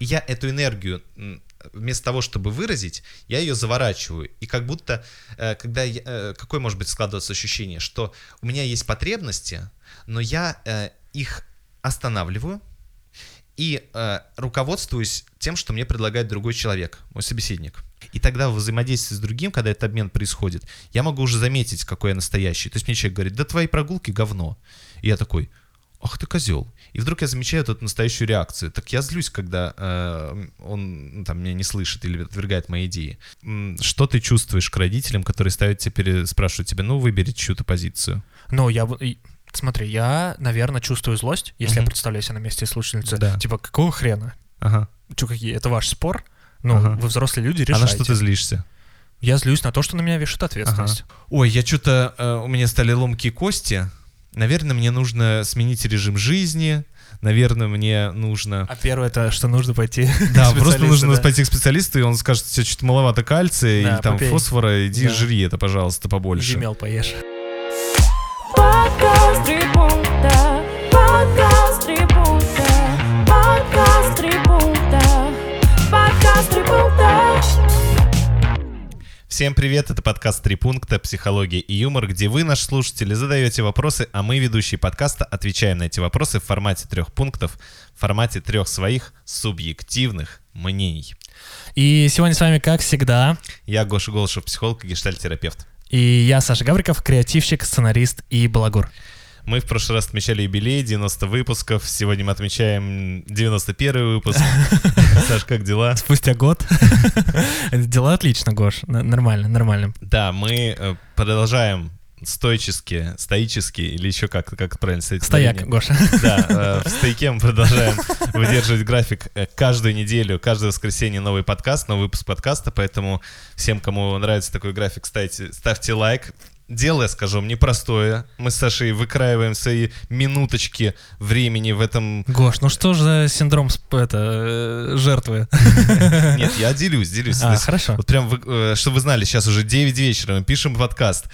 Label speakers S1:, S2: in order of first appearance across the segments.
S1: Я эту энергию вместо того, чтобы выразить, я ее заворачиваю. И как будто, э, когда я, э, какое может быть складываться ощущение, что у меня есть потребности, но я э, их останавливаю и руководствуюсь тем, что мне предлагает другой человек, мой собеседник. И тогда в взаимодействии с другим, когда этот обмен происходит, я могу уже заметить, какой я настоящий. То есть мне человек говорит, да твои прогулки говно. И я такой, ах ты козел. И вдруг я замечаю эту настоящую реакцию. Так я злюсь, когда э, он ну, там меня не слышит или отвергает мои идеи. Что ты чувствуешь к родителям, которые ставят тебе, спрашивают тебя, ну, выбери чью-то позицию?
S2: Ну, я... Смотри, я, наверное, чувствую злость, если я
S1: Мгм.
S2: представляю себя на месте слушательницы.
S1: Да.
S2: Типа, какого хрена?
S1: Ага.
S2: Чё, какие? Это ваш спор? Ну,
S1: Ага.
S2: вы взрослые люди,
S1: А
S2: решайте.
S1: на что ты злишься?
S2: Я злюсь на то, что на меня вешают ответственность.
S1: Ой, я что-то, э, у меня стали ломкие кости. Наверное, мне нужно сменить режим жизни. Наверное, мне нужно...
S2: А первое это, что нужно пойти
S1: Да, просто нужно
S2: да.
S1: пойти к специалисту, и он скажет, тебе что-то маловато кальция
S2: Да,
S1: или там
S2: попей.
S1: фосфора, иди
S2: Да.
S1: жри это, пожалуйста, побольше.
S2: Емел поешь.
S1: Всем привет, это подкаст «Три пункта. Психология и юмор», где вы, наши слушатели, задаете вопросы, а мы, ведущие подкаста, отвечаем на эти вопросы в формате трех пунктов, в формате трех своих субъективных мнений.
S2: И сегодня с вами, как всегда,
S1: Я Гоша Голышев, психолог и гештальтерапевт.
S2: и я, Саша Гавриков, креативщик, сценарист и балагур.
S1: Мы в прошлый раз отмечали юбилей, 90 выпусков. Сегодня мы отмечаем 91 выпуск. Саш, как дела?
S2: Спустя год. Дела отлично, Гош. Нормально, нормально.
S1: Да, мы э, продолжаем стойчески, стоически, или еще как, как правильно сказать?
S2: Стояк,
S1: ударение?
S2: Гоша.
S1: Да, э, в стойке мы продолжаем выдерживать график э, каждую неделю, каждое воскресенье новый подкаст, новый выпуск подкаста, поэтому всем, кому нравится такой график, ставьте, ставьте лайк. Дело, вам, непростое. Мы с Сашей выкраиваем свои минуточки времени в этом...
S2: Гош, ну что же за синдром это, э, жертвы?
S1: Нет, я делюсь, делюсь.
S2: А, хорошо.
S1: Вот прям, э, чтобы вы знали, сейчас уже 9 вечера, мы пишем подкаст.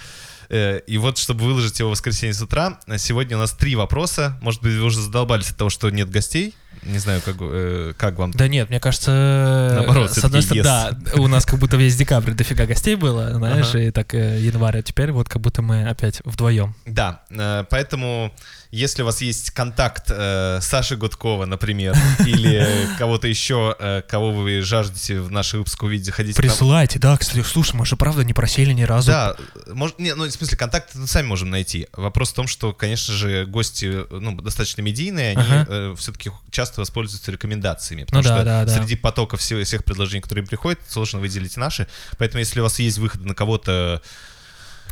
S1: Э, И вот, чтобы выложить его в воскресенье с утра, сегодня у нас три вопроса. Может быть, вы уже задолбались от того, что нет гостей? Не знаю, как, э, как вам.
S2: Да нет, мне кажется,
S1: Наоборот,
S2: с одной стороны, да, у нас как будто весь декабрь дофига гостей было, знаешь,
S1: Ага.
S2: и так э, январь, а теперь вот как будто мы опять вдвоем.
S1: Да, э, поэтому, если у вас есть контакт э, Саши Гудкова, например, или кого-то еще, э, кого вы жаждете в наши выпуски увидеть, заходите.
S2: Присылайте, да, кстати, слушай, мы же правда не просили ни разу.
S1: Да, может, не, ну, в смысле, контакты мы сами можем найти. Вопрос в том, что, конечно же, гости, ну, достаточно медийные, они
S2: Ага.
S1: все-таки часто воспользуются рекомендациями, потому
S2: Ну да,
S1: что
S2: да, да.
S1: среди потока всех, всех предложений, которые им приходят, сложно выделить наши. Поэтому, если у вас есть выход на кого-то...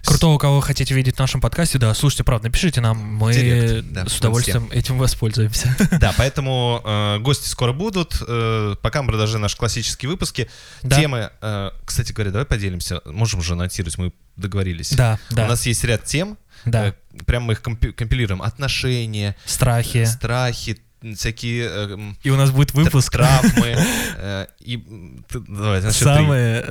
S2: Крутого, кого вы хотите видеть в нашем подкасте, да, слушайте, правда, напишите нам, мы
S1: Директ, да,
S2: с удовольствием этим воспользуемся.
S1: Да, поэтому э, гости скоро будут. Э, пока мы продолжаем наши классические выпуски.
S2: Да.
S1: Темы, э, кстати говоря, давай поделимся. Можем уже анонсировать, мы договорились.
S2: Да, да,
S1: У нас есть ряд тем,
S2: да.
S1: э, прям мы их компи- компилируем. Отношения,
S2: Страхи.
S1: страхи, всякие э,
S2: И у нас будет выпуск.
S1: травмы. э, И ты- давай, три.
S2: Самые...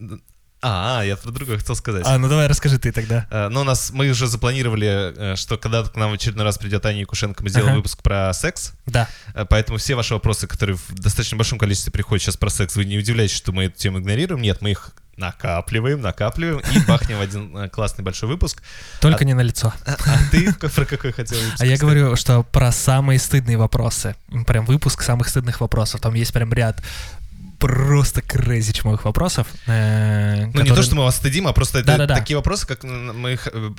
S2: э,
S1: А, а, я про другое хотел сказать.
S2: А, ну давай расскажи ты тогда.
S1: Э, Но у нас мы уже запланировали, э, что когда к нам в очередной раз придет Аня Якушенко, мы сделаем
S2: Ага.
S1: выпуск про секс.
S2: Да.
S1: Э, Поэтому все ваши вопросы, которые в достаточно большом количестве приходят сейчас про секс, вы не удивляйтесь, что мы эту тему игнорируем. Нет, мы их накапливаем, накапливаем и бахнем один э, классный большой выпуск.
S2: Только
S1: А-
S2: не на лицо.
S1: А а ты про какой хотел выпуск?
S2: А я говорю, что про самые стыдные вопросы. Прям выпуск самых стыдных вопросов. Там есть прям ряд просто крейзи чумовых вопросов. э,
S1: Ну, не
S2: которые-
S1: то, что мы вас стыдим, а просто это
S2: Да-да-да.
S1: такие вопросы, как мы их э,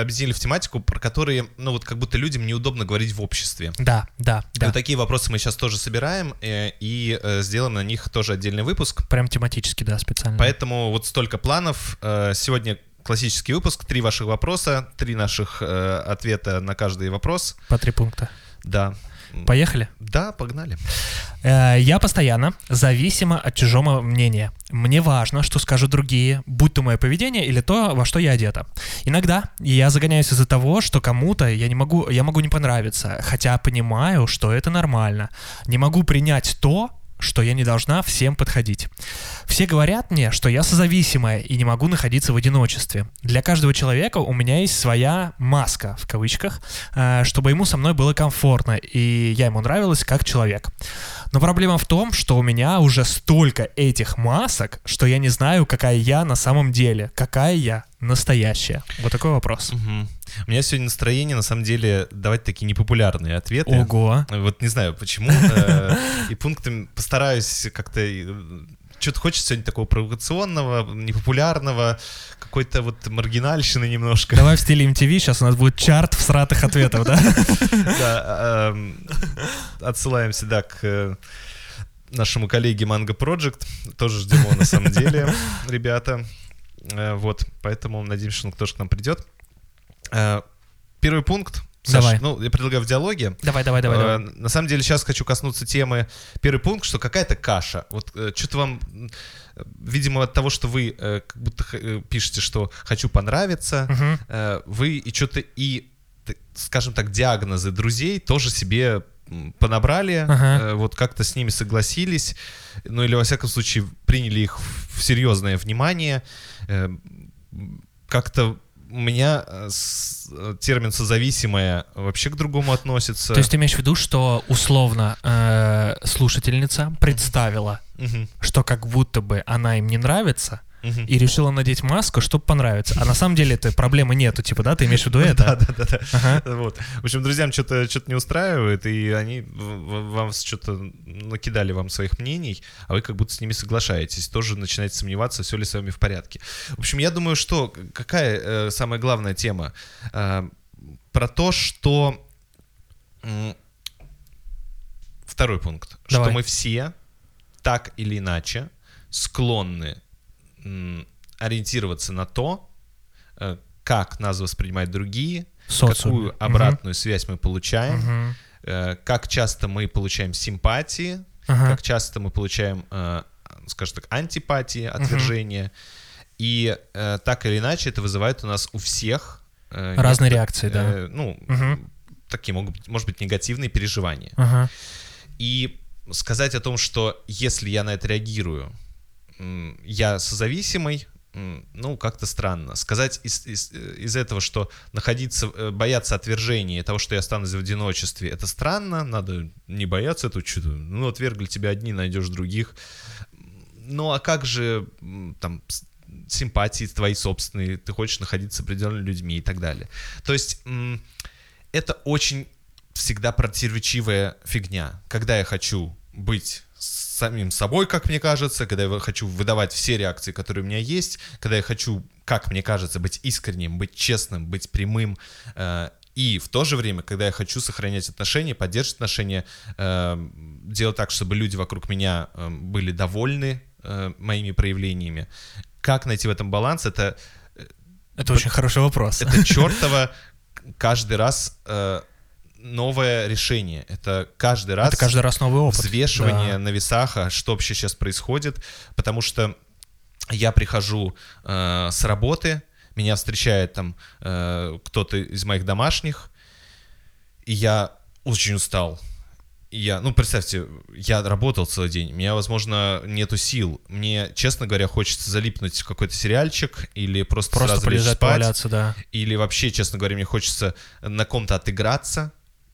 S1: объединили в тематику, про которые, ну, вот как будто людям неудобно говорить в обществе.
S2: Да, да,
S1: И
S2: да.
S1: вот такие вопросы мы сейчас тоже собираем э, и э, сделаем на них тоже отдельный выпуск.
S2: Прям тематически, да, специально.
S1: Поэтому вот столько планов. Э, Сегодня классический выпуск, три ваших вопроса, три наших э, ответа на каждый вопрос.
S2: По три пункта.
S1: Да.
S2: Поехали.
S1: Да, погнали.
S2: Э, Я постоянно зависима от чужого мнения. Мне важно, что скажут другие, будь то мое поведение или то, во что я одета. Иногда я загоняюсь из-за того, что кому-то я не могу, я могу не понравиться, хотя понимаю, что это нормально. Не могу принять то, что я не должна всем подходить. Все говорят мне, что я созависимая и не могу находиться в одиночестве. Для каждого человека у меня есть своя маска, в кавычках, э, чтобы ему со мной было комфортно, и я ему нравилась как человек. Но проблема в том, что у меня уже столько этих масок, что я не знаю, какая я на самом деле, какая я настоящая. Вот такой вопрос.
S1: Мгм. У меня сегодня настроение, на самом деле, давать такие непопулярные ответы.
S2: Ого.
S1: Вот не знаю почему. э, И пунктами постараюсь как-то... Что-то хочется сегодня такого провокационного, непопулярного, какой-то вот маргинальщины немножко.
S2: Давай в стиле MTV, сейчас у нас будет чарт всратых ответов, да?
S1: Да, эм, отсылаем всегда к э, нашему коллеге Mango Project. Тоже ждем его на самом деле, ребята. Э, Вот, поэтому надеемся, что он тоже к нам придет. Э, Первый пункт. Саш,
S2: Давай.
S1: ну, я предлагаю в диалоге.
S2: Давай, давай, давай.
S1: Э,
S2: давай.
S1: На самом деле сейчас хочу коснуться темы. Первый пункт, что какая-то каша. Вот что-то вам, видимо, от того, что вы как будто пишете, что хочу понравиться, э, вы и что-то и, скажем так, диагнозы друзей тоже себе понабрали,
S2: Ага.
S1: вот как-то с ними согласились, ну или во всяком случае приняли их в серьезное внимание. Э, м, Как-то у меня э, э, термин «созависимое» вообще к другому относится.
S2: То есть ты имеешь в виду, что условно э, слушательница представила,
S1: Мгм,
S2: что как будто бы она им не нравится, и решила надеть маску, чтобы понравиться. А на самом деле этой проблемы нету, типа, да, ты имеешь в виду
S1: Да,
S2: это?
S1: да, да, да.
S2: Ага.
S1: Вот. В общем, друзьям что-то что не устраивает, и они вам что-то накидали вам своих мнений, а вы как будто с ними соглашаетесь, тоже начинаете сомневаться, все ли с вами в порядке. В общем, я думаю, что какая э, самая главная тема? Э, про то, что... Второй пункт.
S2: Давай.
S1: Что мы все так или иначе склонны ориентироваться на то, э, как нас воспринимают другие,
S2: социуме.
S1: какую обратную связь мы получаем, э, как часто мы получаем симпатии,
S2: Ага.
S1: как часто мы получаем, э, скажем так, антипатии, отвержения. И э, так или иначе это вызывает у нас у всех
S2: Разные реакции, да.
S1: ну,
S2: Мгм.
S1: такие могут быть, может быть, негативные переживания.
S2: Ага.
S1: И сказать о том, что если я на это реагирую, я созависимый, ну, как-то странно. Сказать из, из, э, из этого, что находиться, э, бояться отвержения того, что я останусь в одиночестве, это странно, надо не бояться этого чуда. Ну, отвергли тебя одни, найдешь других. Ну, а как же там симпатии твои собственные, ты хочешь находиться с определенными людьми и так далее. То есть это очень всегда противоречивая фигня. Когда я хочу быть самим собой, как мне кажется, когда я хочу выдавать все реакции, которые у меня есть, когда я хочу, как мне кажется, быть искренним, быть честным, быть прямым, э, и в то же время, когда я хочу сохранять отношения, поддерживать отношения, э, делать так, чтобы люди вокруг меня э, были довольны э, моими проявлениями. Как найти в этом баланс? Это
S2: Это очень хороший вопрос.
S1: это чертово каждый раз э, новое решение. Это каждый раз
S2: Это каждый раз новый опыт.
S1: взвешивание
S2: Да.
S1: на весах, а что вообще сейчас происходит, потому что я прихожу э, с работы, меня встречает там э, кто-то из моих домашних, и я очень устал. И я, ну, представьте, я работал целый день, у меня, возможно, нету сил. Мне, честно говоря, хочется залипнуть в какой-то сериальчик или просто,
S2: Просто
S1: сразу
S2: полежать,
S1: спать.
S2: поваляться, да.
S1: Или вообще, честно говоря, мне хочется на ком-то отыграться.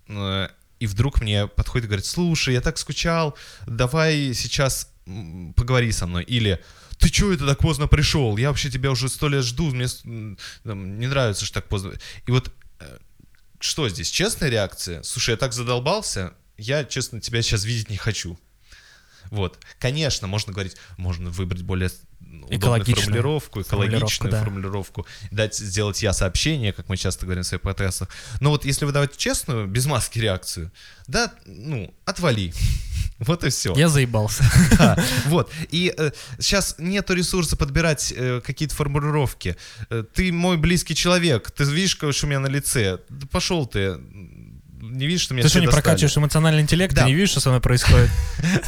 S1: Э, И вдруг мне подходит и говорит, слушай, я так скучал, давай сейчас поговори со мной. Или ты чё это так поздно пришел? Я вообще тебя уже сто лет жду, мне там, не нравится, что так поздно. И вот э, что здесь, честная реакция? Слушай, я так задолбался, я, честно, тебя сейчас видеть не хочу. Вот. Конечно, можно говорить, можно выбрать более
S2: Экологичную
S1: формулировку,
S2: формулировку,
S1: экологичную
S2: да.
S1: формулировку, дать, сделать я сообщение, как мы часто говорим в своих подкастах. Но вот если выдавать честную, без маски реакцию, да, ну, отвали. Вот и все.
S2: Я заебался.
S1: Да, вот. И сейчас нету ресурса подбирать э, какие-то формулировки. Э, ты мой близкий человек, ты видишь, что у меня на лице. Да пошел ты. Не видишь, что меня
S2: Ты что, не
S1: достали?
S2: прокачиваешь эмоциональный интеллект?
S1: Да.
S2: Ты не видишь, что со мной происходит?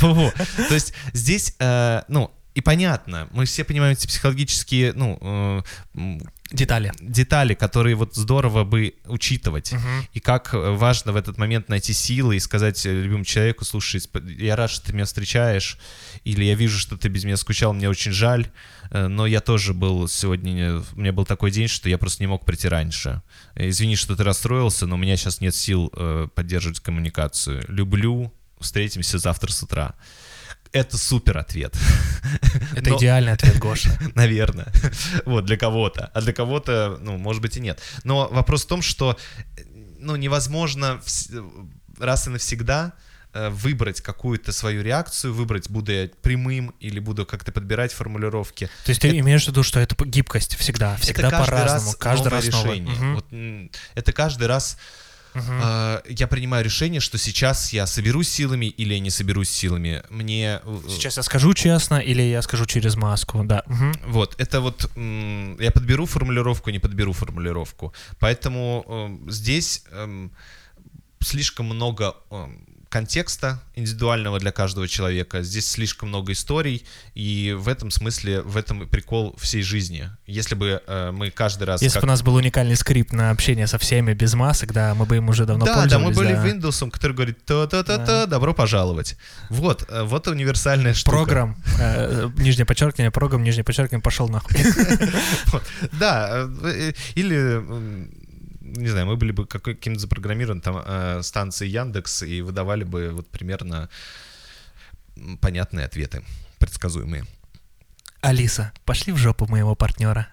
S1: То есть здесь, э, ну, и понятно, мы все понимаем эти психологические, ну, э,
S2: Детали.
S1: детали, которые вот здорово бы учитывать.
S2: Мгм.
S1: И как э, важно в этот момент найти силы и сказать э, любимому человеку, слушай, я рад, что ты меня встречаешь, или я вижу, что ты без меня скучал, мне очень жаль, э, но я тоже был сегодня, у меня был такой день, что я просто не мог прийти раньше. Извини, что ты расстроился, но у меня сейчас нет сил поддерживать коммуникацию. Люблю, встретимся завтра с утра. Это супер ответ.
S2: Это
S1: Но-
S2: идеальный ответ, Гоша.
S1: Наверное. Вот, для кого-то. А для кого-то, ну, может быть, и нет. Но вопрос в том, что, ну, невозможно раз и навсегда э, выбрать какую-то свою реакцию, выбрать, буду я прямым или буду как-то подбирать формулировки.
S2: То есть ты имеешь в виду, что это гибкость всегда, всегда
S1: это каждый
S2: по-разному,
S1: раз
S2: каждый
S1: новое
S2: раз новое.
S1: решение.
S2: Мгм.
S1: Вот, это каждый раз
S2: Мгм.
S1: э, я принимаю решение, что сейчас я соберусь силами или я не соберусь силами. Мне э,
S2: Сейчас я скажу честно или я скажу через маску, да. Мгм.
S1: Вот, это вот я подберу формулировку, не подберу формулировку. Поэтому эм, здесь эм, слишком много эм, контекста индивидуального для каждого человека. Здесь слишком много историй, и в этом смысле, в этом и прикол всей жизни. Если бы э, мы каждый раз...
S2: Если
S1: как-
S2: бы у нас был уникальный скрипт на общение со всеми без масок, да, мы бы им уже давно
S1: да, да, мы
S2: пользовались.
S1: были
S2: да.
S1: Windows, который говорит та-та-та-та,
S2: Да.
S1: добро пожаловать. Вот, э, вот универсальная штука.
S2: Программ, э, нижнее подчеркивание, программ, нижнее подчеркивание, пошел нахуй.
S1: Да, э, или, м, не знаю, мы были бы каким-то запрограммирован там э, станцией Яндекс и выдавали бы вот примерно понятные ответы, предсказуемые.
S2: Алиса, пошли в жопу моего партнера.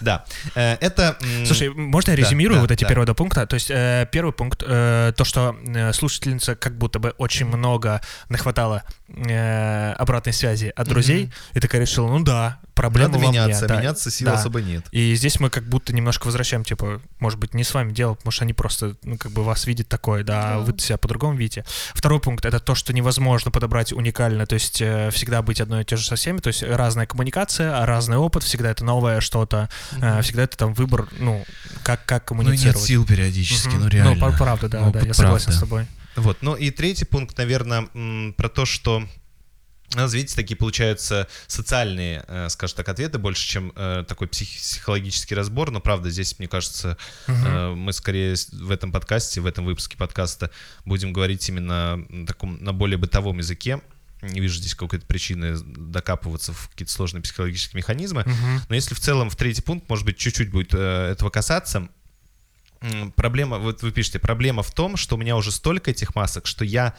S1: Да, э, это...
S2: Слушай, можно я резюмирую
S1: да,
S2: вот эти
S1: да.
S2: первые два пункта? То есть э, первый пункт, э, то, что слушательница как будто бы очень много нахватала обратной связи от друзей, и такая решила, ну да, проблема
S1: надо
S2: во мне,
S1: меняться, меняться сил особо нет.
S2: И здесь мы как будто немножко возвращаем, типа, может быть, не с вами дело, потому что они просто, ну, как бы вас видят такое, да, а вы себя по-другому видите. Второй пункт — это то, что невозможно подобрать уникально, то есть всегда быть одно и то же со всеми, то есть разная коммуникация, разный опыт, всегда это новое что-то, э, всегда это там выбор, ну, как, как
S1: Ну и нет
S2: коммуницировать.
S1: сил периодически,
S2: Мгм.
S1: ну реально.
S2: Ну, пр- правда, да,
S1: Ну,
S2: да, я согласен с тобой.
S1: Вот, ну и третий пункт, наверное, про то, что у нас, видите, такие получаются социальные, э, скажем так, ответы больше, чем э, такой псих- психологический разбор. Но правда, здесь, мне кажется, э, мы скорее в этом подкасте, в этом выпуске подкаста будем говорить именно на таком, на более бытовом языке. Не вижу здесь какой-то причины докапываться в какие-то сложные психологические механизмы.
S2: Мгм.
S1: Но если в целом в третий пункт, может быть, чуть-чуть будет э, этого касаться, проблема, вот вы пишете, проблема в том, что у меня уже столько этих масок, что я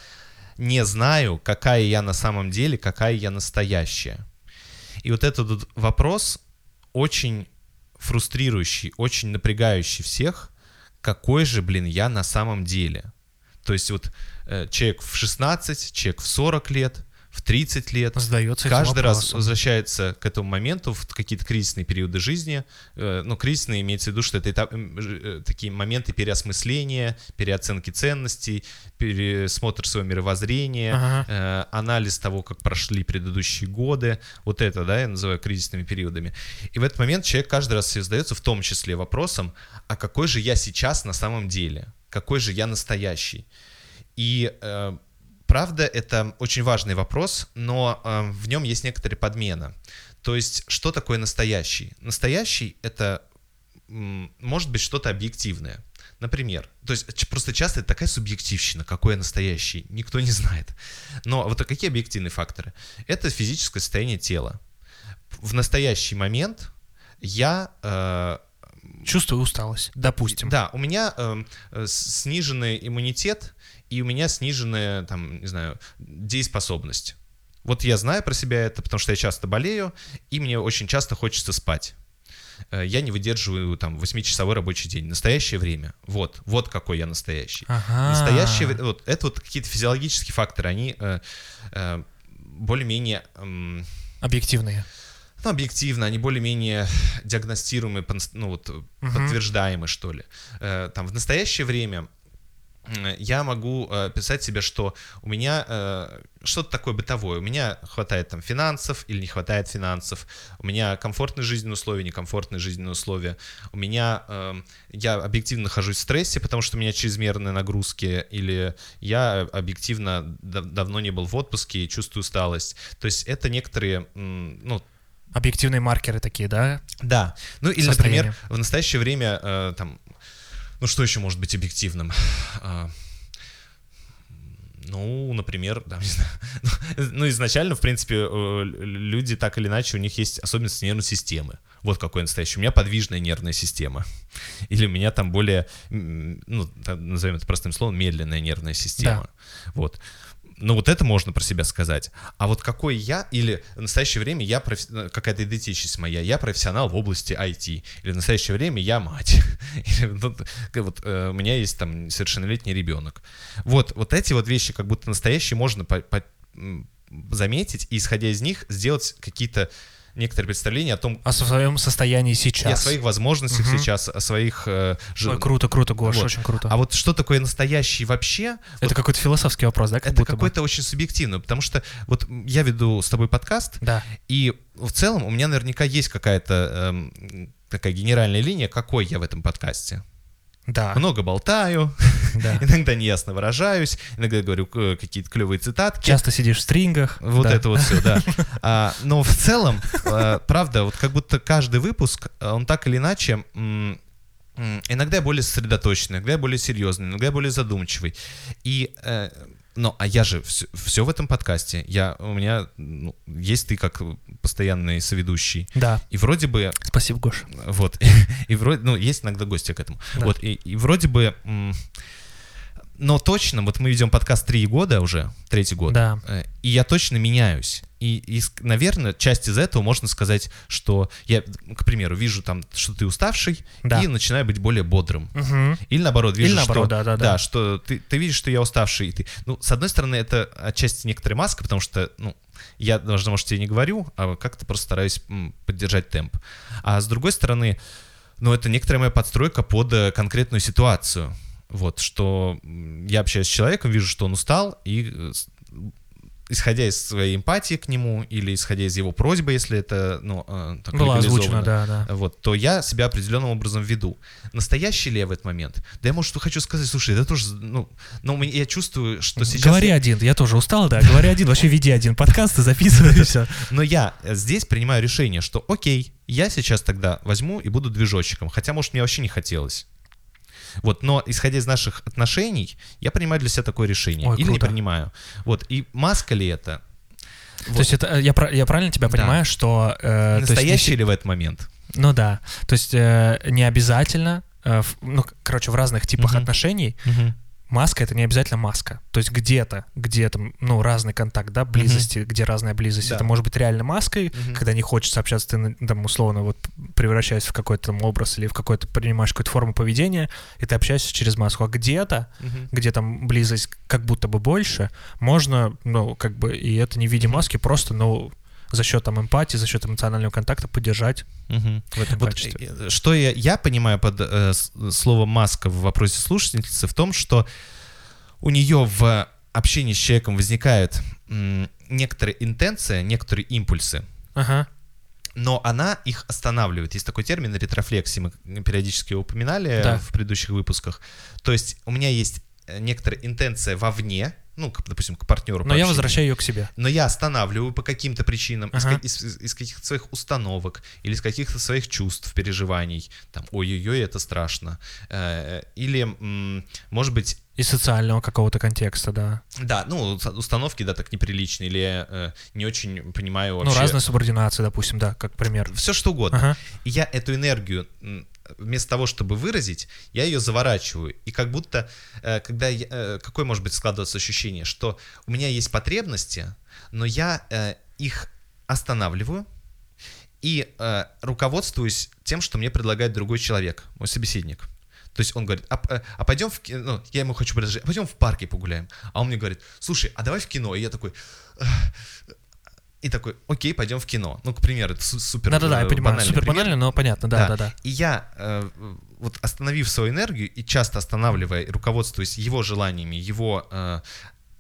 S1: не знаю, какая я на самом деле, какая я настоящая. И вот этот вопрос очень фрустрирующий, очень напрягающий всех, какой же, блин, я на самом деле. То есть вот э, человек в 16, человек в 40 лет, в 30 лет,
S2: Сдается
S1: каждый раз возвращается к этому моменту в какие-то кризисные периоды жизни. Э, Ну, кризисные имеется в виду, что это этап- э, такие моменты переосмысления, переоценки ценностей, пересмотр своего мировоззрения,
S2: Ага.
S1: э, анализ того, как прошли предыдущие годы. Вот это, да, я называю кризисными периодами. И в этот момент человек каждый раз себе задается в том числе вопросом, а какой же я сейчас на самом деле? Какой же я настоящий? И э, правда, это очень важный вопрос, но э, в нем есть некоторая подмена. То есть, что такое настоящий? Настоящий — это может быть что-то объективное. Например, то есть просто часто это такая субъективщина, какой я настоящий, никто не знает. Но вот какие объективные факторы? Это физическое состояние тела. В настоящий момент я э,
S2: Чувствую усталость, допустим.
S1: да, у меня эм, э, сниженный иммунитет, и у меня сниженная, там, не знаю, дееспособность. Вот я знаю про себя это, потому что я часто болею, и мне очень часто хочется спать. Э, Я не выдерживаю там 8-часовой рабочий день. Настоящее время. Вот, вот какой я настоящий.
S2: Ага.
S1: Настоящее, вот это вот какие-то физиологические факторы, они э, э, более-менее м,
S2: Объективные.
S1: ну, объективно, они более-менее диагностируемые, ну, вот,
S2: Мгм.
S1: подтверждаемые, что ли. Э, Там, в настоящее время я могу э, писать себе, что у меня э, что-то такое бытовое. У меня хватает там финансов или не хватает финансов. У меня комфортные жизненные условия, некомфортные жизненные условия. У меня э, я объективно нахожусь в стрессе, потому что у меня чрезмерные нагрузки, или я объективно дав- давно не был в отпуске и чувствую усталость. То есть это некоторые, ну,
S2: Объективные маркеры такие, да?
S1: Да. Ну или,
S2: Состояние.
S1: например, в настоящее время э, там, ну что еще может быть объективным? А, ну, например, да, не знаю. ну, изначально, в принципе, э, люди так или иначе, у них есть особенности нервной системы. Вот какой настоящий. У меня подвижная нервная система. Или у меня там более, ну, назовем это простым словом, медленная нервная система. Вот. Ну, вот это можно про себя сказать. А вот какой я, или в настоящее время я, профи- ну, какая-то идентичность моя, я профессионал в области IT, или в настоящее время я мать, или ну, вот, э, у меня есть там совершеннолетний ребенок. Вот, вот эти вот вещи, как будто настоящие, можно по- по- заметить, и исходя из них сделать какие-то некоторые представления о том,
S2: О своем состоянии сейчас.
S1: и о своих возможностях
S2: Мгм.
S1: сейчас, о своих... э, жи-
S2: Ой, круто, круто, Гош,
S1: Вот.
S2: очень круто.
S1: А вот что такое настоящий вообще?
S2: Это
S1: вот
S2: какой-то философский вопрос, да, как
S1: это какой-то очень субъективно, потому что вот я веду с тобой подкаст,
S2: Да.
S1: и в целом у меня наверняка есть какая-то эм, такая генеральная линия, какой я в этом подкасте.
S2: Да.
S1: Много болтаю,
S2: да.
S1: иногда неясно выражаюсь, иногда говорю э, какие-то клевые цитатки.
S2: Часто сидишь в стрингах.
S1: Вот
S2: да.
S1: это вот все, да. А, но в целом, э, правда, вот как будто каждый выпуск, э, он так или иначе, м, м, иногда я более сосредоточенный, иногда я более серьезный, иногда я более задумчивый. И, э, ну, а я же все, в этом подкасте. Я, у меня ну, есть ты как постоянный соведущий.
S2: Да.
S1: И вроде бы
S2: Спасибо, Гош.
S1: вот. И вроде, ну, есть иногда гости к этому.
S2: Да.
S1: Вот, и, и вроде бы... Но точно, вот мы ведем подкаст три года уже, третий год.
S2: Да.
S1: э, И я точно меняюсь. И, и, наверное, часть из этого можно сказать, что я, к примеру, вижу там, что ты уставший,
S2: Да.
S1: и начинаю быть более бодрым.
S2: Мгм.
S1: Или наоборот, вижу,
S2: Или наоборот,
S1: что,
S2: да, да, да.
S1: что ты, ты видишь, что я уставший. И ты, ну, с одной стороны, это отчасти некоторая маска, потому что, ну, я, даже, может, тебе не говорю, а как-то просто стараюсь поддержать темп. А с другой стороны, ну, это некоторая моя подстройка под э, конкретную ситуацию. Вот, что я общаюсь с человеком, вижу, что он устал, и э, исходя из своей эмпатии к нему или исходя из его просьбы, если это, ну, э, так
S2: озвучено,
S1: легализовано,
S2: да, да.
S1: вот, то я себя определенным образом веду. Настоящий ли я в этот момент? Да я, может, хочу сказать, слушай, это тоже, ну, но мне- я чувствую, что сейчас...
S2: Говори один, я тоже устал, да, говори один, вообще веди один подкаст и записывай и все.
S1: Но я здесь принимаю решение, что окей, я сейчас тогда возьму и буду движочком, хотя, может, мне вообще не хотелось. Вот, но исходя из наших отношений, я принимаю для себя такое решение.
S2: Ой,
S1: или не
S2: круто.
S1: принимаю. Вот, и маска ли это?
S2: То
S1: Вот.
S2: есть это, э, я, я правильно тебя
S1: Да.
S2: понимаю, что... э, то есть не
S1: Настоящий ли в этот момент?
S2: Ну да. То есть э, не обязательно, э, в- ну, короче, в разных типах
S1: Мгм.
S2: отношений маска это не обязательно маска. То есть где-то, где-то, ну, разный контакт, да, близости, где разная близость.
S1: Да.
S2: Это может быть реально маской,
S1: Мгм.
S2: когда не хочется общаться, ты, там, условно, вот превращаешься в какой-то там образ или в какой-то, принимаешь какую-то форму поведения, и ты общаешься через маску. А где-то,
S1: Мгм.
S2: где там близость как будто бы больше, можно, ну, как бы, и это не в виде маски, просто, ну, за счет там эмпатии, за счет эмоционального контакта поддержать
S1: Мгм.
S2: в этом
S1: Вот,
S2: качестве.
S1: э, что я, я понимаю под э, словом маска в вопросе слушательницы в том, что у нее в общении с человеком возникают м, некоторые интенции, некоторые импульсы,
S2: Ага.
S1: но она их останавливает. Есть такой термин ретрофлексии, мы периодически его упоминали
S2: Да.
S1: в предыдущих выпусках. То есть у меня есть э, некоторая интенция вовне, ну, к- допустим, к партнеру. по
S2: Но я возвращаю ее к себе.
S1: но я останавливаю по каким-то причинам, из,
S2: Ага.
S1: из- из- из каких-то своих установок или из каких-то своих чувств, переживаний, там, ой-ой-ой, это страшно, Э, или, м, может быть,
S2: Из социального какого-то контекста, да.
S1: да, ну, установки, да, так неприличные, или э, не очень понимаю вообще...
S2: Ну, разная субординация, допустим, да, как пример.
S1: Все что угодно.
S2: Ага.
S1: И я эту энергию, вместо того, чтобы выразить, я ее заворачиваю. И как будто, э, когда я- э, какое может быть складываться ощущение, что у меня есть потребности, но я э, их останавливаю и руководствуюсь тем, что мне предлагает другой человек, мой собеседник. То есть он говорит, а, а пойдем в кино, ну, я ему хочу предложить, а пойдем в парке погуляем. А он мне говорит, слушай, а давай в кино. И я такой. И такой, окей, пойдем в кино. Ну, к примеру, это су- супер
S2: Да-да-да, я
S1: э,
S2: понимаю, супер
S1: пример.
S2: банально, но понятно, да-да-да.
S1: И я, э, вот остановив свою энергию и часто останавливая, руководствуясь его желаниями, его, э,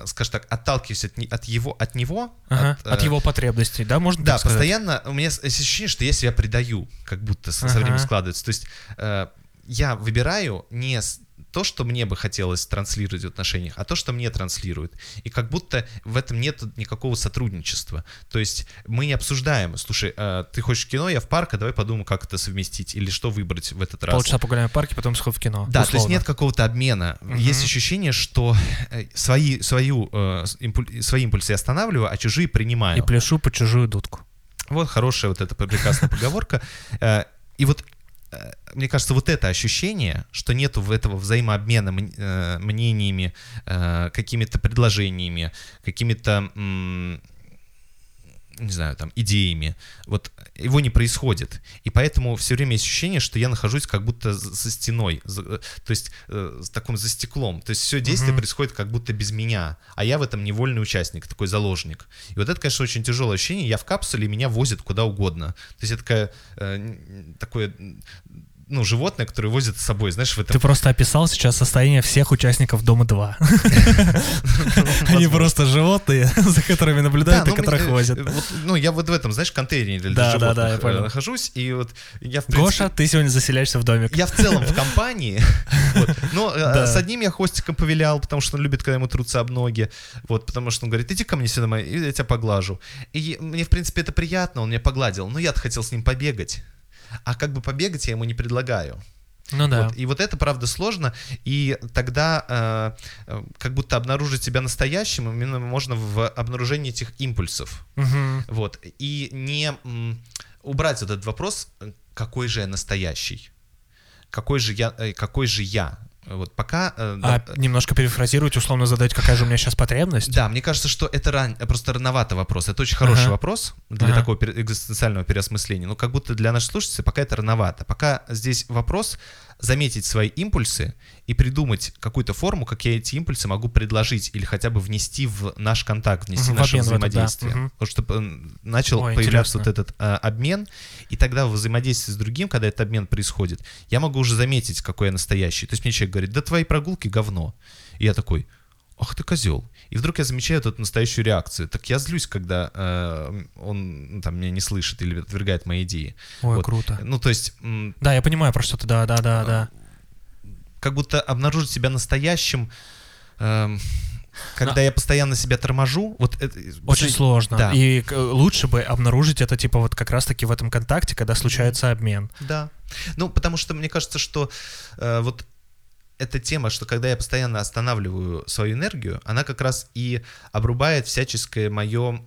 S1: скажем так, отталкиваясь от, от его, от него,
S2: Ага,
S1: э,
S2: От его потребностей, да, можно
S1: да, постоянно у меня есть ощущение, что я себя предаю, как будто со, со
S2: Ага.
S1: временем складывается. То есть э, я выбираю не с то, что мне бы хотелось транслировать в отношениях, а то, что мне транслируют. И как будто в этом нет никакого сотрудничества. То есть мы не обсуждаем, слушай, э, ты хочешь кино, я в парк, а давай подумаем, как это совместить или что выбрать в этот раз.
S2: Полчаса погуляем в парке, потом сход в кино.
S1: Да, то есть
S2: условно.
S1: нет какого-то обмена.
S2: Мгм.
S1: Есть ощущение, что э, свои, свою, э, импуль- свои импульсы я останавливаю, а чужие принимаю.
S2: И пляшу по чужую дудку.
S1: Вот хорошая вот эта прекрасная поговорка. Э, И вот мне кажется, вот это ощущение, что нету этого взаимообмена э, мнениями, э, какими-то предложениями, какими-то, не знаю, там, идеями, вот его не происходит. И поэтому все время есть ощущение, что я нахожусь как будто за стеной, за- э, то есть э, с таком за стеклом. То есть все действие
S2: Мгм.
S1: происходит как будто без меня, а я в этом невольный участник, такой заложник. И вот это, конечно, очень тяжелое ощущение. Я в капсуле, меня возят куда угодно. То есть это такая, э, такое, ну, животное, которое возит с собой, знаешь, в этом...
S2: Ты просто описал сейчас состояние всех участников Дома 2. Они просто животные, за которыми наблюдают и
S1: ну,
S2: которых
S1: мне-
S2: возят.
S1: э, ну, я вот в этом, знаешь, контейнере для животных э, нахожусь, и вот я, в
S2: Гоша, ты сегодня заселяешься в домик.
S1: Я в целом в компании, но э, с одним я хвостиком повилял, потому что он любит, когда ему трутся об ноги, вот, потому что он говорит, иди ко мне сюда, я тебя поглажу. И мне, в принципе, это приятно, он меня погладил, но я-то хотел с ним побегать. А как бы побегать я ему не предлагаю.
S2: Ну да.
S1: Вот, и вот это, правда, сложно, и тогда э, э, как будто обнаружить себя настоящим именно можно в обнаружении этих импульсов.
S2: Мгм.
S1: Вот. И не м, убрать вот этот вопрос, э, какой же я настоящий? Какой же я? э, Какой же я? Вот пока... э,
S2: А
S1: да,
S2: немножко перефразировать, условно задать, какая же у меня сейчас потребность?
S1: да, мне кажется, что это ран... просто рановато вопрос. Это очень хороший
S2: Ага.
S1: вопрос для
S2: Ага.
S1: такого экзистенциального переосмысления. Но как будто для наших слушателей пока это рановато. Пока здесь вопрос заметить свои импульсы и придумать какую-то форму, как я эти импульсы могу предложить или хотя бы внести в наш контакт, внести в наше
S2: в обмен в это, да.
S1: взаимодействие. Потому что э, начал
S2: Ой,
S1: появляться
S2: интересно.
S1: вот этот э, обмен, и тогда в взаимодействии с другим, когда этот обмен происходит, я могу уже заметить, какой я настоящий. То есть мне человек говорит, да твои прогулки говно. И я такой, ах ты козел. И вдруг я замечаю эту настоящую реакцию. Так я злюсь, когда э, он ну, там меня не слышит или отвергает мои идеи.
S2: Ой,
S1: Вот.
S2: круто.
S1: Ну, то есть,
S2: Да, я понимаю про что ты, да, да, да, да.
S1: как будто обнаружить себя настоящим, эм, когда я постоянно себя торможу, вот это...
S2: Очень сложно.
S1: Да.
S2: И лучше бы обнаружить это, типа, вот как раз-таки в этом контакте, когда случается обмен.
S1: Да. Ну, потому что мне кажется, что э, вот эта тема, что когда я постоянно останавливаю свою энергию, она как раз и обрубает всяческое мое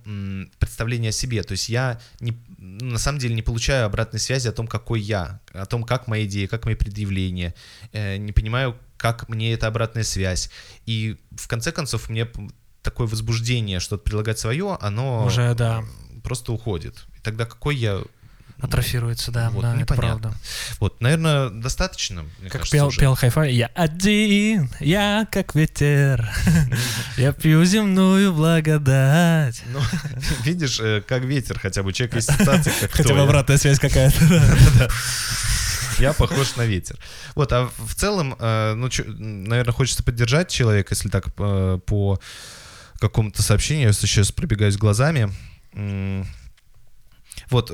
S1: представление о себе. То есть я не, на самом деле не получаю обратной связи о том, какой я, о том, как мои идеи, как мои предъявления. Э, не понимаю, как мне эта обратная связь. И в конце концов мне такое возбуждение, что предлагать свое, оно
S2: Уже, да,
S1: просто уходит. И тогда какой я...
S2: атрофируется, да,
S1: Вот,
S2: да, это
S1: непонятно.
S2: правда.
S1: Вот, наверное, достаточно.
S2: Как
S1: кажется,
S2: пел,
S1: уже.
S2: пел Хайфай, я один, я как ветер, я пью земную благодать.
S1: Ну, видишь, э, как ветер хотя бы, у человека есть как
S2: Хотя бы обратная связь какая-то.
S1: Я похож на ветер. Вот, а в целом, э, ну, наверное, хочется поддержать человека, если так э, по какому-то сообщению, я сейчас пробегаюсь глазами. Вот,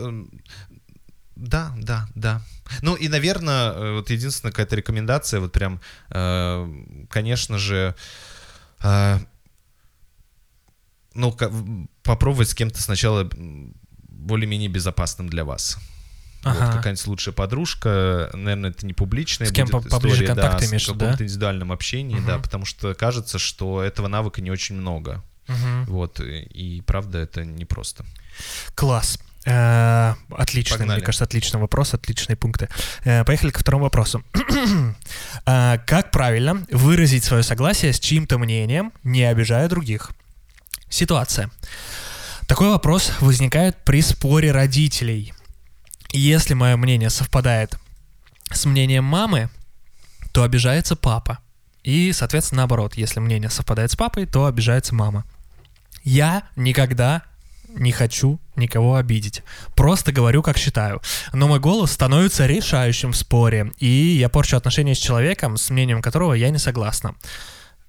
S1: да, да, да. Ну и, наверное, э, вот единственная какая-то рекомендация, вот прям, э, конечно же, э, ну, попробовать с кем-то сначала более-менее безопасным для вас. Вот,
S2: Ага.
S1: какая-нибудь лучшая подружка, наверное, это не публичная
S2: С кем
S1: будет
S2: по- поближе
S1: история,
S2: контакт
S1: да,
S2: имеешь в
S1: каком-то
S2: да?
S1: индивидуальном общении, да,
S2: Мгм.
S1: потому что кажется, что этого навыка не очень много.
S2: Мгм.
S1: Вот, и, и правда это непросто.
S2: Класс. Э, Отлично,
S1: Погнали.
S2: мне кажется, отличный вопрос, отличные пункты. Э, Поехали ко второму вопросу. Э, Как правильно выразить свое согласие с чьим-то мнением, не обижая других? Ситуация. Такой вопрос возникает при споре родителей. Если мое мнение совпадает с мнением мамы, то обижается папа. И, соответственно, наоборот, если мнение совпадает с папой, то обижается мама. Я никогда не хочу никого обидеть. Просто говорю, как считаю. Но мой голос становится решающим в споре, и я порчу отношения с человеком, с мнением которого я не согласна.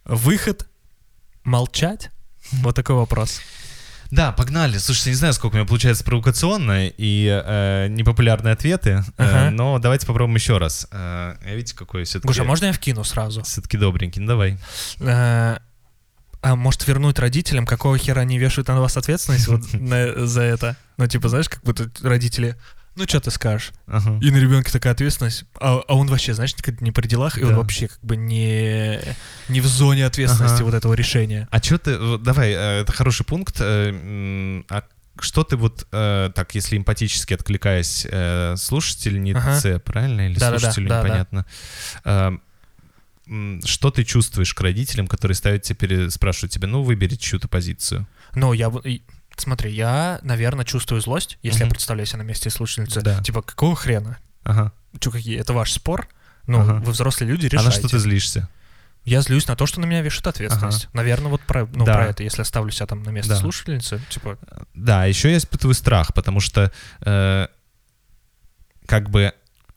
S2: Выход — молчать? Вот такой вопрос.
S1: Да, погнали. Слушайте, не знаю, сколько у меня получается провокационные и э, непопулярные ответы, э,
S2: Ага.
S1: но давайте попробуем еще раз. Э, видите, какой все-таки...
S2: Гоша, а можно я вкину сразу?
S1: Все-таки добренький, ну давай.
S2: Э, А может вернуть родителям, какого хера они вешают на вас ответственность вот на- за это? Ну, типа, знаешь, как будто родители, ну, что ты скажешь?
S1: Ага.
S2: И на ребенке такая ответственность, а, а он вообще, знаешь, не при делах, и он
S1: Да.
S2: вообще как бы не, не в зоне ответственности
S1: Ага.
S2: вот этого решения.
S1: А что ты... вот Давай, э, это хороший пункт. э, А что ты вот, э, так, если эмпатически откликаясь, э, слушательнице,
S2: Ага.
S1: правильно? Или
S2: Да-да-да,
S1: слушателю,
S2: да-да.
S1: непонятно. Э, м, Что ты чувствуешь к родителям, которые ставят тебе, спрашивают тебя, ну, выбери чью-то позицию?
S2: Ну, я... Смотри, я, наверное, чувствую злость, если я
S1: Мгм.
S2: представляю себя на месте слушательницы.
S1: Да.
S2: Типа, какого хрена?
S1: Ага.
S2: Чё, какие? Это ваш спор? Ну,
S1: Ага.
S2: вы взрослые люди,
S1: А
S2: решайте.
S1: на что ты злишься?
S2: Я злюсь на то, что на меня вешают ответственность. Наверное, вот про, ну,
S1: Да.
S2: про это, если оставлю себя там на место
S1: Да.
S2: слушательницы, типа,
S1: Да, еще я испытываю страх, потому что э, как бы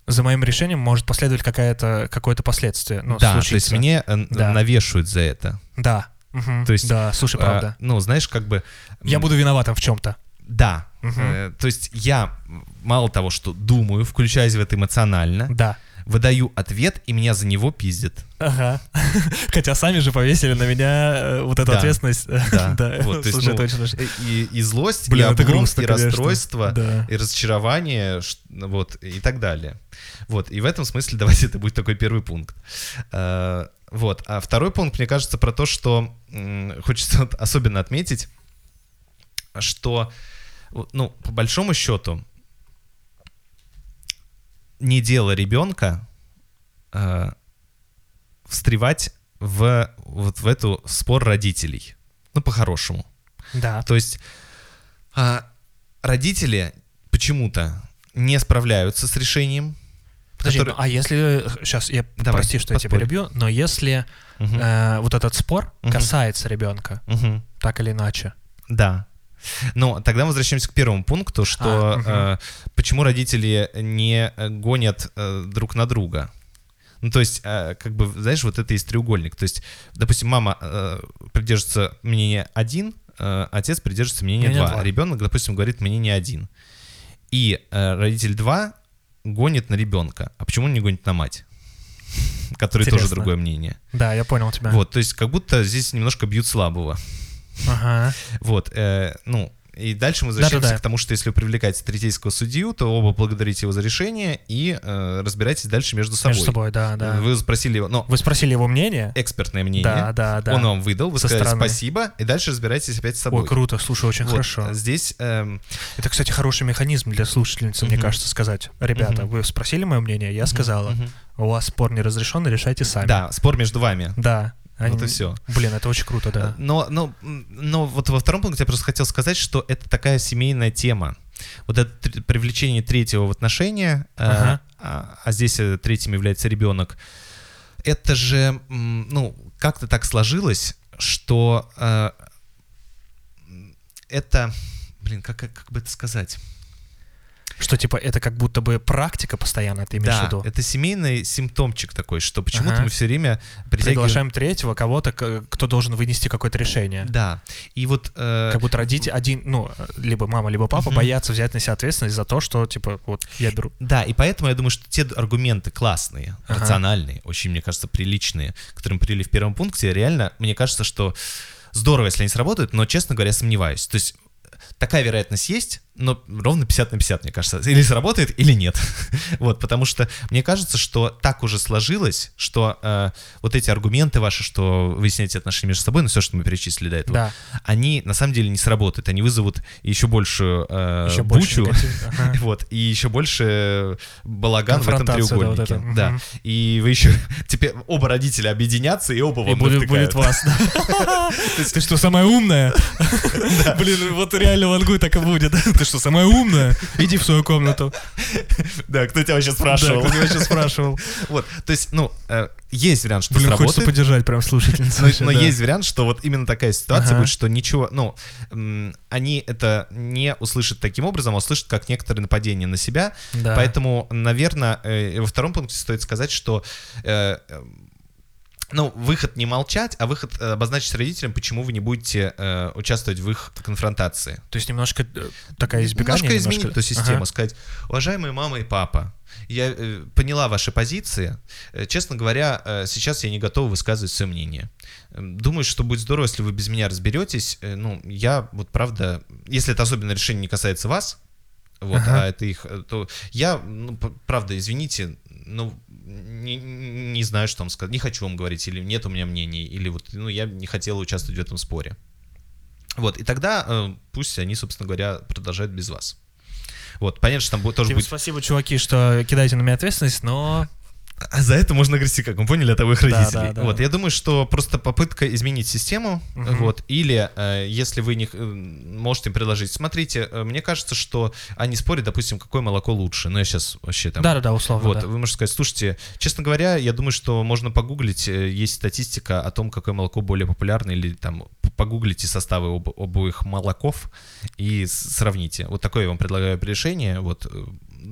S2: за моим решением может последовать какая-то, какое-то последствие. Ну,
S1: да, то есть
S2: случится.
S1: мне э,
S2: Да.
S1: навешивают за это.
S2: Да. Мгм.
S1: То есть,
S2: Да, слушай,
S1: А,
S2: правда.
S1: ну, знаешь, как бы...
S2: Я буду виноватым в чем-то.
S1: Да.
S2: Мгм.
S1: Э, то есть я мало того, что думаю, включаюсь в это эмоционально,
S2: Да.
S1: выдаю ответ, и меня за него пиздят.
S2: Ага. Хотя сами же повесили на меня э, вот эту
S1: Да.
S2: ответственность.
S1: Да.
S2: Да.
S1: Вот, то есть,
S2: Слушай,
S1: ну,
S2: даже-
S1: И, и злость,
S2: Блин,
S1: и облом,
S2: грустно,
S1: и
S2: конечно.
S1: расстройство,
S2: Да.
S1: и разочарование, вот, и так далее. Вот, и в этом смысле давайте это будет такой первый пункт. Э, Вот, а второй пункт, мне кажется, про то, что хочется особенно отметить, что, ну, по большому счету, не дело ребенка э, встревать в, вот в эту спор родителей. Ну, по-хорошему.
S2: Да.
S1: То есть а, родители почему-то не справляются с решением.
S2: Подожди,
S1: который-
S2: ну, а если... Сейчас, я
S1: Давай,
S2: прости, что я тебя
S1: поспорь.
S2: перебью, но если
S1: Мгм.
S2: э, вот этот спор
S1: Мгм.
S2: касается ребенка,
S1: Мгм.
S2: так или иначе.
S1: Да. Но тогда возвращаемся к первому пункту, что
S2: А, мгм.
S1: э, почему родители не э, гонят э, друг на друга. Ну, то есть, э, как бы, знаешь, вот это есть треугольник. То есть, допустим, мама э, придерживается мнения один, э, отец придерживается мнения два. Ребенок, допустим, говорит мнение один. И э, родитель два гонит на ребенка. А почему не гонит на мать? Который тоже другое мнение.
S2: Да, я понял тебя.
S1: Вот, то есть, как будто здесь немножко бьют слабого.
S2: Ага.
S1: Вот, э, ну, и дальше мы возвращаемся
S2: Да-да-да.
S1: к тому, что если вы привлекаете третейского судью, то оба благодарите его за решение и э, разбирайтесь дальше между собой.
S2: Между собой, да, да.
S1: Вы спросили его, ну,
S2: Вы спросили его мнение?
S1: экспертное мнение.
S2: Да, да, да.
S1: Он вам выдал, вы
S2: Со
S1: сказали
S2: стороны.
S1: спасибо, и дальше разбирайтесь опять с собой.
S2: Ой, круто, слушай, очень
S1: Вот,
S2: хорошо.
S1: Здесь, эм,
S2: Это, кстати, хороший механизм для слушательницы, мне
S1: Мгм.
S2: кажется, сказать. Ребята,
S1: Мгм.
S2: вы спросили мое мнение, я сказала.
S1: мгм.
S2: У вас спор не разрешен, решайте сами.
S1: да, спор между вами.
S2: Да.
S1: Вот и все.
S2: Блин, это очень круто, да.
S1: Но, но, но вот во втором пункте я просто хотел сказать, что это такая семейная тема. Вот это привлечение третьего в отношения, э,
S2: Ага.
S1: а, а здесь э, третьим является ребенок. Это же, ну, как-то так сложилось, что э, это, блин, как, как бы это сказать?
S2: Что, типа, это как будто бы практика постоянно, ты имеешь в
S1: Да,
S2: виду?
S1: это семейный симптомчик такой, что почему-то
S2: Ага.
S1: мы все время притягиваем...
S2: Приглашаем третьего, кого-то, кто должен вынести какое-то решение.
S1: Да, и вот... э,
S2: Как будто родитель один, ну, либо мама, либо папа
S1: Мгм.
S2: боятся взять на себя ответственность за то, что, типа, вот я беру.
S1: Да, и поэтому я думаю, что те аргументы классные,
S2: Ага.
S1: рациональные, очень, мне кажется, приличные, которые мы привели в первом пункте, реально, мне кажется, что здорово, если они сработают, но, честно говоря, сомневаюсь. То есть такая вероятность есть, но ровно 50 на 50, мне кажется. Или сработает, или нет. вот, потому что мне кажется, что так уже сложилось, что э, вот эти аргументы ваши, что выясняете отношения между собой, ну все, что мы перечислили до этого,
S2: Да.
S1: они на самом деле не сработают. Они вызовут еще большую э,
S2: Еще
S1: бучу.
S2: ага.
S1: Вот, и еще больше балаган в этом
S2: Конфронтация, да, вот
S1: треугольнике.
S2: это,
S1: Да,
S2: мгм.
S1: И вы еще теперь оба родителя объединятся, и оба
S2: И
S1: вам
S2: будет,
S1: навтыкают.
S2: будет вас. да. Ты что, самая умная? Блин, вот реально в Ангу так и будет. Ты что, самая умная? Иди в свою комнату.
S1: Да, кто тебя вообще
S2: Да,
S1: спрашивал?
S2: кто тебя сейчас спрашивал?
S1: Вот, то есть, ну, э, есть вариант, что
S2: Блин, хочется
S1: сработает.
S2: поддержать прям слушательницу.
S1: Но,
S2: вообще,
S1: но
S2: да.
S1: есть вариант, что вот именно такая ситуация
S2: Ага.
S1: будет, что ничего, ну, они это не услышат таким образом, а услышат как некоторое нападение на себя.
S2: Да.
S1: Поэтому, наверное, во втором пункте стоит сказать, что э, э, ну, выход не молчать, а выход э, обозначить родителям, почему вы не будете э, участвовать в их конфронтации.
S2: То есть немножко э, такая избегание.
S1: Немножко изменить
S2: немножко-
S1: эту систему,
S2: Ага.
S1: сказать, уважаемые мама и папа, я э, поняла ваши позиции. Э, честно говоря, э, сейчас я не готова высказывать свое мнение. Эм, Думаю, что будет здорово, если вы без меня разберетесь. Э, ну, я вот правда, если это особенное решение не касается вас, вот,
S2: Ага.
S1: а это их, э, то я, ну, правда, извините, ну, не, не знаю, что вам сказать, не хочу вам говорить, или нет у меня мнений, или вот, ну, я не хотела участвовать в этом споре. Вот, и тогда э, пусть они, собственно говоря, продолжают без вас. Вот, понятно, что там будет, тоже
S2: Типа,
S1: будет...
S2: спасибо, чуваки, что кидаете на меня ответственность, но
S1: А за это можно грести, как мы поняли, от их родителей.
S2: да, да.
S1: Вот, я думаю, что просто попытка изменить систему,
S2: Мгм.
S1: вот, или э, если вы не э, можете им предложить, смотрите, э, мне кажется, что они спорят, допустим, какое молоко лучше. Ну, я сейчас вообще там...
S2: да-да-да, условно,
S1: Вот,
S2: да.
S1: вы можете сказать, слушайте, честно говоря, я думаю, что можно погуглить, э, есть статистика о том, какое молоко более популярно, или там погуглите составы об- обоих молоков и сравните. Вот такое я вам предлагаю решение, вот,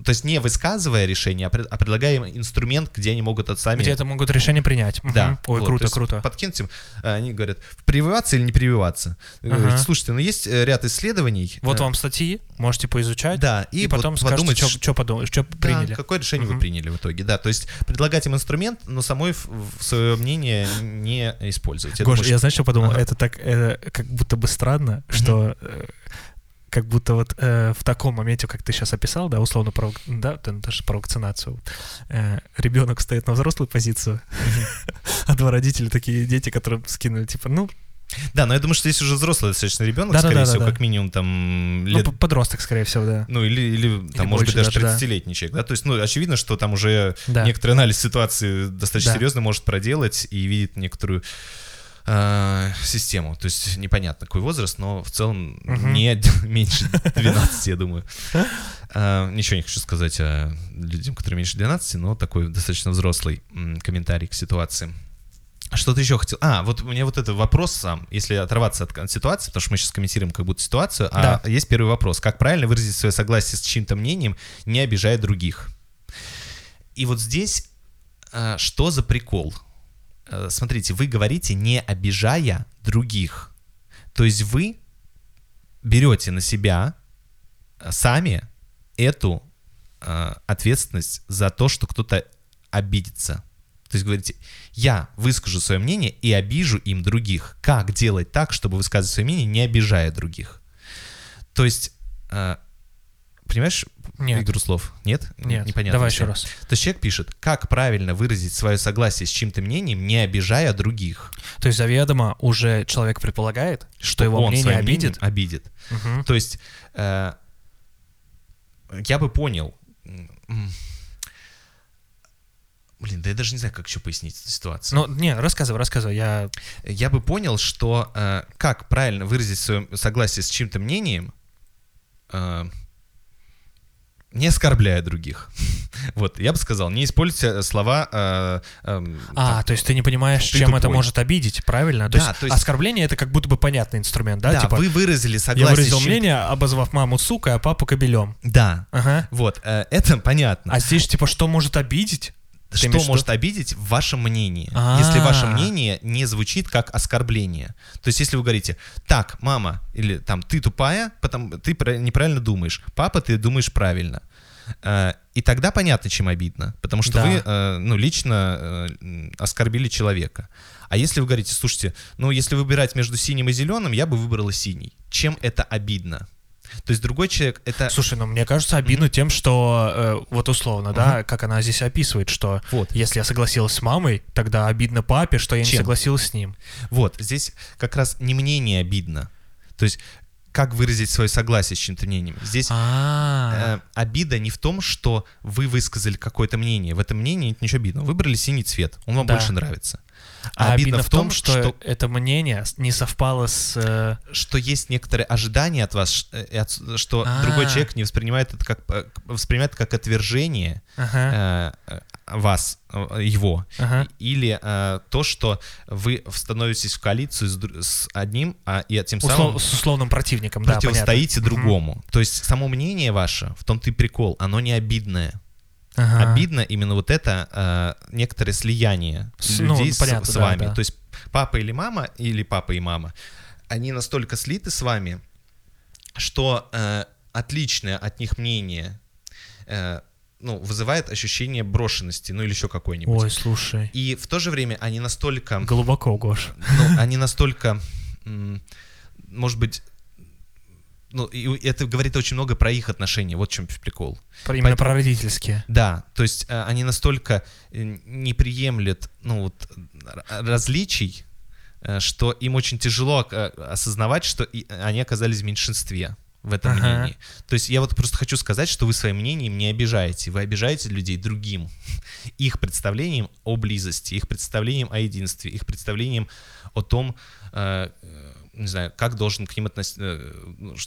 S1: то есть не высказывая решение, а, пред- а предлагая им инструмент, где они могут от сами...
S2: Где это могут решение принять.
S1: Да.
S2: Ой,
S1: вот, то
S2: круто, круто.
S1: Подкиньте им, э, они говорят, прививаться или не прививаться?
S2: Ага.
S1: Слушайте, ну есть э, ряд исследований.
S2: Вот
S1: э,
S2: вам статьи, можете поизучать.
S1: Да,
S2: И,
S1: и,
S2: потом
S1: вот
S2: скажете,
S1: подумать,
S2: что подумали, что
S1: да,
S2: приняли.
S1: какое решение
S2: Мгм.
S1: вы приняли в итоге, да, то есть предлагать им инструмент, но самой в, свое мнение не использовать. Я
S2: Гош,
S1: думаю,
S2: я
S1: что-
S2: знаешь, что подумал?
S1: Ага.
S2: Это так, э, как будто бы странно, что э, как будто вот э, в таком моменте, как ты сейчас описал, да, условно, про, да, ты даже про вакцинацию, э, ребенок стоит на взрослую позицию, а два родителя такие дети, которые скинули, типа, ну,
S1: Да, но я думаю, что здесь уже взрослый достаточно ребенок,
S2: Да-да-да-да-да.
S1: скорее всего, как минимум там
S2: ну,
S1: лет
S2: п- подросток, скорее всего, да.
S1: ну, или, или там, может быть, даже
S2: даже, да.
S1: 30-летний человек, да, то есть, ну, очевидно, что там уже
S2: Да.
S1: некоторый анализ ситуации достаточно
S2: Да.
S1: серьезно может проделать и видит некоторую э, систему, то есть непонятно какой возраст, но в целом
S2: Мгм.
S1: не меньше 12, я думаю. Э, Ничего не хочу сказать о людям, которые меньше 12, но такой достаточно взрослый комментарий к ситуации. Что ты еще хотел? А, вот у меня вот этот вопрос сам, если оторваться от ситуации, потому что мы сейчас комментируем как будто ситуацию, а
S2: Да.
S1: есть первый вопрос. Как правильно выразить свое согласие с чьим-то мнением, не обижая других? И вот здесь э, что за прикол? Э, Смотрите, вы говорите, не обижая других. То есть вы берете на себя э, сами эту э, ответственность за то, что кто-то обидится. То есть говорите, я выскажу свое мнение и обижу им других. Как делать так, чтобы высказывать свое мнение, не обижая других? То есть, понимаешь
S2: Нет.
S1: игру слов? Нет?
S2: Нет,
S1: Непонятно.
S2: давай еще раз.
S1: То есть человек пишет, как правильно выразить свое согласие с чьим-то мнением, не обижая других.
S2: То есть заведомо уже человек предполагает, что его
S1: он
S2: мнение обидит.
S1: обидит.
S2: Мгм.
S1: То есть э, я бы понял. Блин, да я даже не знаю, как еще пояснить эту ситуацию.
S2: Ну, не, рассказывай, рассказывай, я...
S1: я бы понял, что э, как правильно выразить свое согласие с чьим-то мнением, э, не оскорбляя других. Вот, я бы сказал, не используйте слова... э, эм,
S2: А,
S1: там,
S2: то есть ты не понимаешь,
S1: ты
S2: чем это
S1: тупой.
S2: может обидеть, правильно? То,
S1: Да,
S2: есть,
S1: то есть-
S2: оскорбление это как будто бы понятный инструмент, да?
S1: да,
S2: типа,
S1: вы выразили
S2: я
S1: согласие
S2: выразил
S1: с чем-
S2: мнение, обозвав маму сукой, а папу кобелем.
S1: Да,
S2: Ага.
S1: вот, э, это понятно.
S2: А здесь, типа, что может обидеть? Ты
S1: что может обидеть в вашем мнении,
S2: А.
S1: если ваше мнение не звучит как оскорбление. То есть, если вы говорите, так, мама, или там, ты тупая, потому ты неправильно думаешь, папа, ты думаешь правильно. Э, И тогда понятно, чем обидно, потому что
S2: Да.
S1: вы, э, ну, лично э, оскорбили человека. А если вы говорите, слушайте, ну, если выбирать между синим и зеленым, я бы выбрала синий. Чем это обидно? То есть другой человек это...
S2: Слушай, ну мне кажется обидно тем, что э, вот условно, да, как она здесь описывает, что
S1: Вот.
S2: если я согласилась с мамой, тогда обидно папе, что я не
S1: Чем?
S2: согласилась с ним.
S1: Вот, здесь как раз не мнение обидно. То есть, как выразить свое согласие с чьим-то мнением. Здесь
S2: А,
S1: э, обида не в том, что вы высказали какое-то мнение. В этом мнении нет ничего обидного. Выбрали синий цвет, он вам
S2: Да.
S1: больше нравится.
S2: а обидно в том, что, это мнение не совпало с... э,
S1: что есть некоторые ожидания от вас, э, что
S2: А.
S1: другой человек не воспринимает это как э, воспринимает как отвержение
S2: Ага,
S1: э, вас, э, его,
S2: ага.
S1: или э, то, что вы становитесь в коалицию с, с одним, а, и тем
S2: Услов-
S1: самым
S2: с условным противником, да, понятно.
S1: противостоите другому. То есть само мнение ваше, в том-то и прикол, оно не обидное.
S2: Ага.
S1: Обидно именно вот это э, некоторое слияние
S2: С- ну,
S1: людей с-
S2: понятно,
S1: с,
S2: да,
S1: вами.
S2: да.
S1: То есть папа или мама, или папа и мама, они настолько слиты с вами, что э, отличное от них мнение э, ну, вызывает ощущение брошенности, ну или еще какое-нибудь.
S2: Ой, слушай.
S1: И в то же время они настолько,
S2: Глубоко, Гош.
S1: ну, они настолько, может быть, ну, и это говорит очень много про их отношения. Вот в чем прикол.
S2: Про- Именно
S1: Поэтому-
S2: про родительские.
S1: Да, то есть э, они настолько э, не приемлят ну, вот, различий, э, что им очень тяжело осознавать, что они оказались в меньшинстве в этом
S2: Ага.
S1: мнении. То есть я вот просто хочу сказать, что вы своим мнением не обижаете, вы обижаете людей другим, их представлением о близости, их представлением о единстве, их представлением о том, э, э, не знаю, как должен к ним относиться,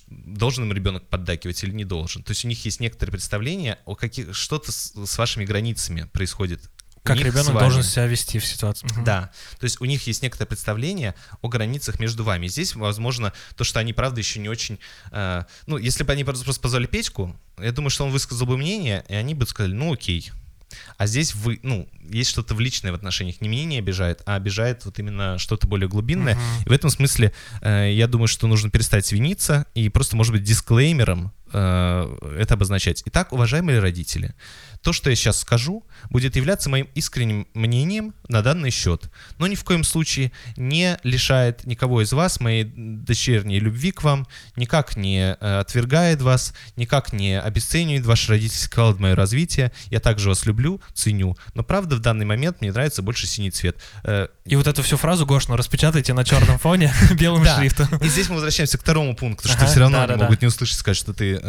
S1: должен им ребенок поддакивать или не должен. То есть у них есть некоторые представления о каких что-то с, с вашими границами происходит.
S2: Как ребенок должен себя вести в ситуации. Мгм.
S1: Да, то есть у них есть некоторое представление о границах между вами. Здесь, возможно, то, что они, правда, еще не очень... э, ну, если бы они просто позвали Петьку, я думаю, что он высказал бы мнение, и они бы сказали, ну, окей. А здесь вы, ну, есть что-то в личное в отношениях. Не мнение обижает, а обижает вот именно что-то более глубинное.
S2: Мгм.
S1: И в этом смысле э, я думаю, что нужно перестать виниться и просто, может быть, дисклеймером э, это обозначать. Итак, уважаемые родители, то, что я сейчас скажу, будет являться моим искренним мнением на данный счет, но ни в коем случае не лишает никого из вас моей дочерней любви к вам, никак не э, отвергает вас, никак не обесценивает ваш родительский вклад в мое развитие. Я также вас люблю, ценю, но правда в данный момент мне нравится больше синий цвет. Э,
S2: И вот эту всю фразу, Гош, ну распечатайте на черном фоне белым шрифтом.
S1: И здесь мы возвращаемся к второму пункту, что все равно могут не услышать, сказать, что ты... э.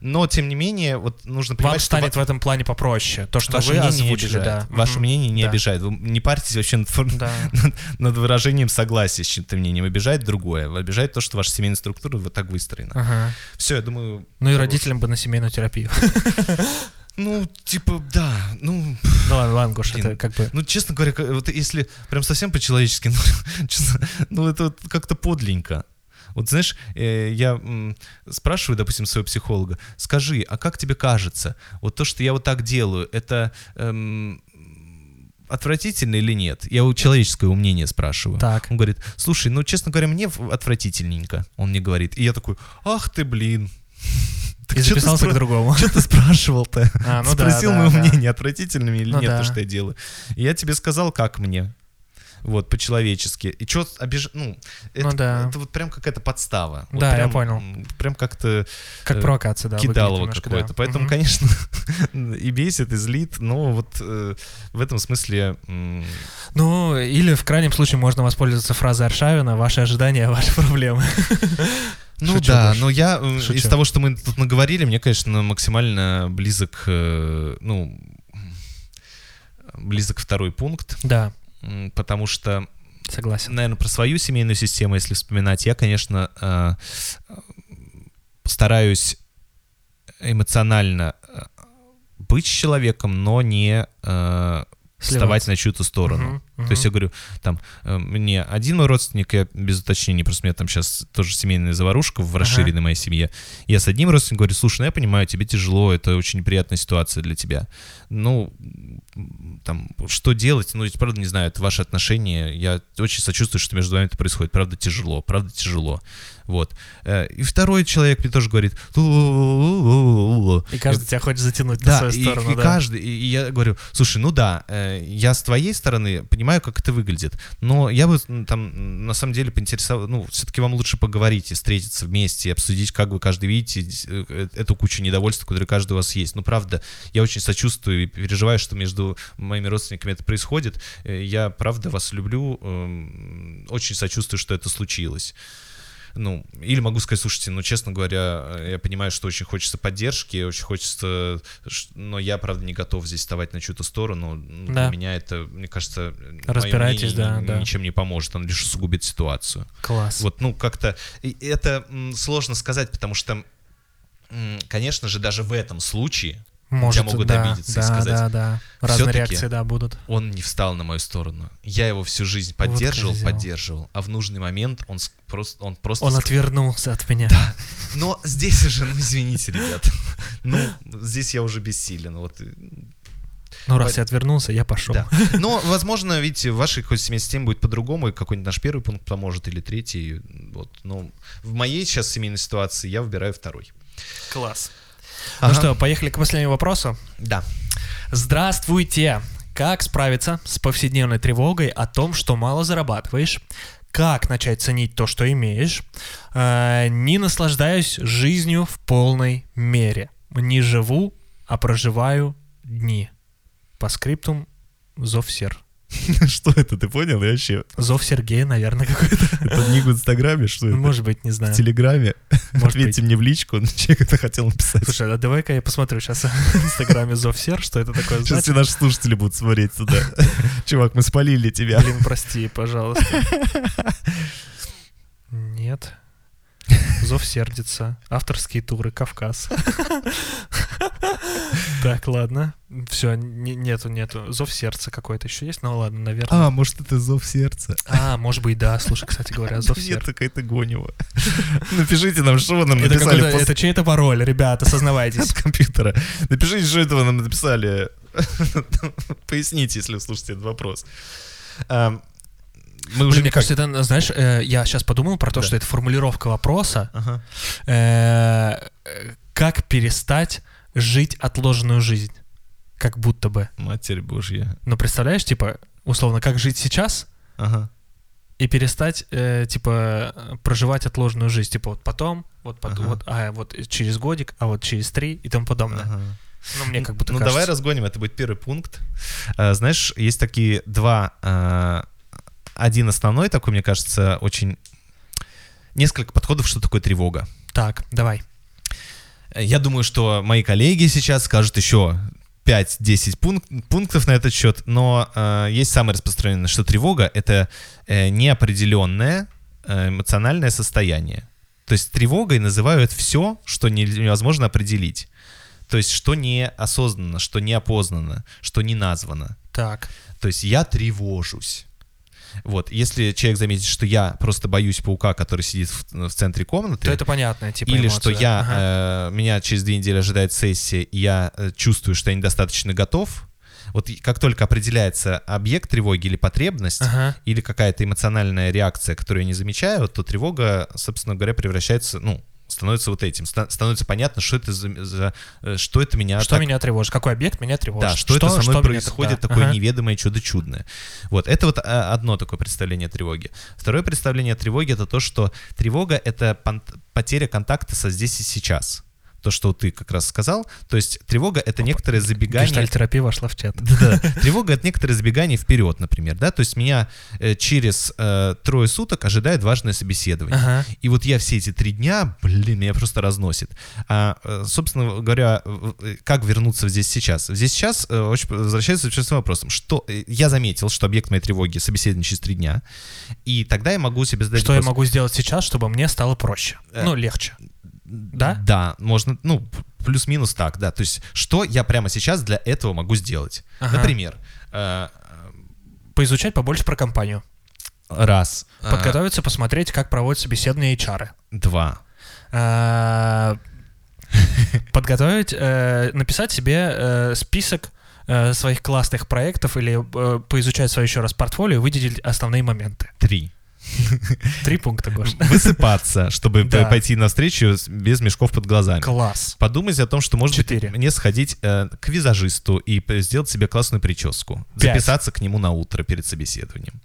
S1: Но, тем не менее, вот нужно
S2: Вам
S1: понимать, что
S2: станет
S1: ва-
S2: в этом плане попроще. То, что
S1: ваше
S2: вы
S1: мнение не
S2: озвучили,
S1: обижает.
S2: да.
S1: Ваше
S2: Мгм.
S1: мнение не
S2: Да.
S1: обижает. Вы не парьтесь вообще над,
S2: Да.
S1: над- над выражением согласия с чем-то мнением. Обижает другое. Обижает то, что ваша семейная структура вот так выстроена.
S2: Ага.
S1: Все, я думаю...
S2: Ну и родителям бы на семейную терапию.
S1: Ну, типа, да. Ну,
S2: Ну ладно, ладно, Гош,
S1: Блин.
S2: это как бы...
S1: ну, честно говоря, вот если прям совсем по-человечески, ну, честно, ну, это вот как-то подленько. Вот знаешь, э, я спрашиваю, допустим, своего психолога, скажи, а как тебе кажется, вот то, что я вот так делаю, это эм, отвратительно или нет? Я у человеческого мнения спрашиваю.
S2: Так.
S1: Он говорит, слушай, ну, честно говоря, мне отвратительненько, он мне говорит. И я такой, ах ты, блин. Так
S2: И записался
S1: спра-
S2: к другому.
S1: Что ты спрашивал-то?
S2: А, ну
S1: Спросил
S2: да,
S1: мое
S2: да.
S1: мнение, отвратительно мне или
S2: Ну
S1: нет
S2: да.
S1: то, что я делаю. И я тебе сказал, как мне. Вот, по-человечески. И что обиж... Ну, это,
S2: Ну да.
S1: это вот прям какая-то подстава. Вот
S2: Да, я
S1: прям,
S2: понял.
S1: м, Прям как-то
S2: Как
S1: э,
S2: провокация, да.
S1: кидалово какое-то.
S2: да.
S1: Поэтому,
S2: Мгм.
S1: конечно, и бесит, и злит, но вот э, в этом смысле... м,
S2: Ну, или в крайнем случае можно воспользоваться фразой Аршавина «Ваши ожидания, ваши проблемы».
S1: Ну
S2: Шучу,
S1: да,
S2: Гош.
S1: но я э,
S2: Шучу.
S1: из того, что мы тут наговорили, мне, конечно, максимально близок, э, ну, близок второй пункт,
S2: Да,
S1: потому что
S2: согласен.
S1: наверное, про свою семейную систему, если вспоминать, я, конечно, э, стараюсь эмоционально э, быть с человеком, но не э, вставать на чью-то сторону.
S2: Мгм,
S1: То есть я говорю, там, э, мне один мой родственник, я без уточнений, просто у меня там сейчас тоже семейная заварушка в расширенной моей семье. Я с одним родственником говорю, слушай, ну я понимаю, тебе тяжело, это очень неприятная ситуация для тебя. Ну, там, что делать? Ну, ведь, правда, не знаю, это ваши отношения. Я очень сочувствую, что между вами это происходит. Правда, тяжело, правда, тяжело. Вот. Э, И второй человек мне тоже говорит.
S2: И каждый тебя хочет затянуть на свою сторону,
S1: и
S2: да.
S1: каждый, и и я говорю, слушай, ну да, э, я с твоей стороны понимаю, как это выглядит, но я бы там на самом деле поинтересовал, ну, все-таки вам лучше поговорить и встретиться вместе, и обсудить, как вы каждый видите дес- э, эту кучу недовольства, которое каждый у вас есть. Ну, правда, я очень сочувствую и переживаю, что между моими родственниками это происходит. Э, Я, правда, вас люблю, эм, очень сочувствую, что это случилось. Ну, или могу сказать, слушайте, ну, честно говоря, э, я понимаю, что очень хочется поддержки, очень хочется, но я, правда, не готов здесь вставать на чью-то сторону. Ну,
S2: Да.
S1: Для меня это, мне кажется, моё
S2: Разбирайтесь, да, да.
S1: ничем не поможет, оно лишь усугубит ситуацию.
S2: Класс.
S1: Вот, ну, как-то, это сложно сказать, потому что, конечно же, даже в этом случае
S2: Может,
S1: могут
S2: да,
S1: обидеться и
S2: да,
S1: сказать,
S2: Да, да, Разные
S1: «Всё-таки
S2: реакции, да, будут.
S1: он не встал на мою сторону. Я его всю жизнь
S2: Вот
S1: поддерживал,
S2: козёл.
S1: поддерживал, а в нужный момент он просто, он просто
S2: Он
S1: ск-
S2: отвернулся от меня.
S1: Но здесь уже, ну извините, ребят, ну здесь я уже бессилен. Вот
S2: Ну, раз
S1: По-
S2: я отвернулся, я пошел.
S1: Да. Но, возможно, видите, в вашей какой-то семейной системе будет по-другому, и какой-нибудь наш первый пункт поможет, или третий. Вот. Но в моей сейчас семейной ситуации я выбираю второй.
S2: Класс.
S1: Ага.
S2: Ну что, поехали к последнему вопросу.
S1: Да.
S2: Здравствуйте! Как справиться с повседневной тревогой о том, что мало зарабатываешь? Как начать ценить то, что имеешь? Э, не наслаждаюсь жизнью в полной мере. Не живу, а проживаю дни. По скриптум Зов Сер.
S1: Что это, ты понял? Я вообще...
S2: Зов Сергея, наверное, какой-то.
S1: Это ник в Инстаграме, что это?
S2: Может быть, не знаю.
S1: В Телеграме.
S2: Может
S1: Ответьте мне в личку, человек это хотел написать.
S2: Слушай, а давай-ка я посмотрю сейчас в Инстаграме Зов Сер, что это такое
S1: Сейчас все наши слушатели будут смотреть туда. Чувак, мы спалили тебя.
S2: Блин, прости, пожалуйста. Нет. Зов сердится. Авторские туры, Кавказ. Так, ладно. Все, нету, нету. Зов сердца какой-то еще есть? Ну ладно, наверное.
S1: А, может, это зов сердца.
S2: А, может быть, да. Слушай, кстати говоря, зов
S1: Нет,
S2: сердца.
S1: какая-то гонева. Напишите нам, что вы нам написали
S2: это чей-то пароль, ребята, сознавайтесь.
S1: от компьютера. Напишите, что это вы нам написали. Поясните, если вы слушаете этот вопрос. А, Мы уже
S2: Блин, мне кажется, это, знаешь, э, я сейчас подумал про то,
S1: Да.
S2: что это формулировка вопроса,
S1: Ага.
S2: э, как перестать жить отложенную жизнь. Как будто бы.
S1: Матерь Божья.
S2: Ну, представляешь, типа, условно, как жить сейчас
S1: Ага.
S2: и перестать, э, типа, проживать отложенную жизнь. Типа, вот потом, вот потом,
S1: Ага.
S2: вот, а вот через годик, а вот через три и тому подобное.
S1: Ага.
S2: Ну, мне как будто
S1: Ну,
S2: кажется.
S1: давай разгоним, это будет первый пункт. А, Знаешь, есть такие два... а, Один основной такой, мне кажется, очень... Несколько подходов, что такое тревога.
S2: Так, давай.
S1: Я думаю, что мои коллеги сейчас скажут еще 5-10 пунк- пунктов на этот счет, но э, есть самое распространенное, что тревога — это э, неопределенное э, эмоциональное состояние. То есть тревогой называют все, что не- невозможно определить. То есть что неосознанно, что неопознанно, что не названо.
S2: Так.
S1: То есть я тревожусь. Вот, если человек заметит, что я просто боюсь паука, который сидит в, в центре комнаты,
S2: То это понятное, типа,
S1: или
S2: эмоция.
S1: что я,
S2: Ага.
S1: э, меня через две недели ожидает сессия, и я э, чувствую, что я недостаточно готов. Вот как только определяется объект тревоги или потребность,
S2: Ага.
S1: или какая-то эмоциональная реакция, которую я не замечаю, то тревога, собственно говоря, превращается, ну, становится вот этим. Ста- становится понятно, что это за, за- э, что это меня
S2: Что
S1: так-
S2: меня тревожит? Какой объект меня тревожит?
S1: да, что, это со мной
S2: меня-
S1: происходит
S2: да,
S1: такое
S2: ага.
S1: неведомое чудо чудное. Вот, это вот а, одно такое представление о тревоге. Второе представление о тревоге это то, что тревога это потеря контакта со здесь и сейчас. То, что ты как раз сказал. То есть тревога это некоторое забегание.
S2: Гештальтерапия вошла в чат.
S1: Да, тревога это некоторое забегание вперед, например, да. То есть меня э, через э, трое суток ожидает важное собеседование.
S2: Ага.
S1: И вот я все эти три дня, блин, меня просто разносит. А, э, собственно говоря, э, как вернуться здесь сейчас? Здесь сейчас э, очень возвращается к вопросом. Что, я заметил, что объект моей тревоги собеседование через три дня, и тогда я могу себе задать
S2: Что я
S1: вопрос,
S2: могу сделать сейчас, чтобы мне стало проще?
S1: Э,
S2: Ну, легче. Да?
S1: Да, можно, ну, плюс-минус так, да. То есть, что я прямо сейчас для этого могу сделать?
S2: Ага.
S1: Например, э,
S2: Поизучать побольше про компанию.
S1: раз, э,
S2: Подготовиться, посмотреть, как проводят собеседные HR.
S1: два,
S2: А, Подготовить, э, написать себе э, список э, своих классных проектов или э, поизучать свое еще раз портфолио и выделить основные моменты.
S1: три.
S2: Три пункта, Гош.
S1: Высыпаться, чтобы
S2: Да.
S1: пойти навстречу без мешков под глазами.
S2: Класс.
S1: Подумать о том, что, может
S2: Четыре.
S1: быть, мне сходить э, к визажисту и сделать себе классную прическу.
S2: Пять.
S1: Записаться к нему на утро перед собеседованием.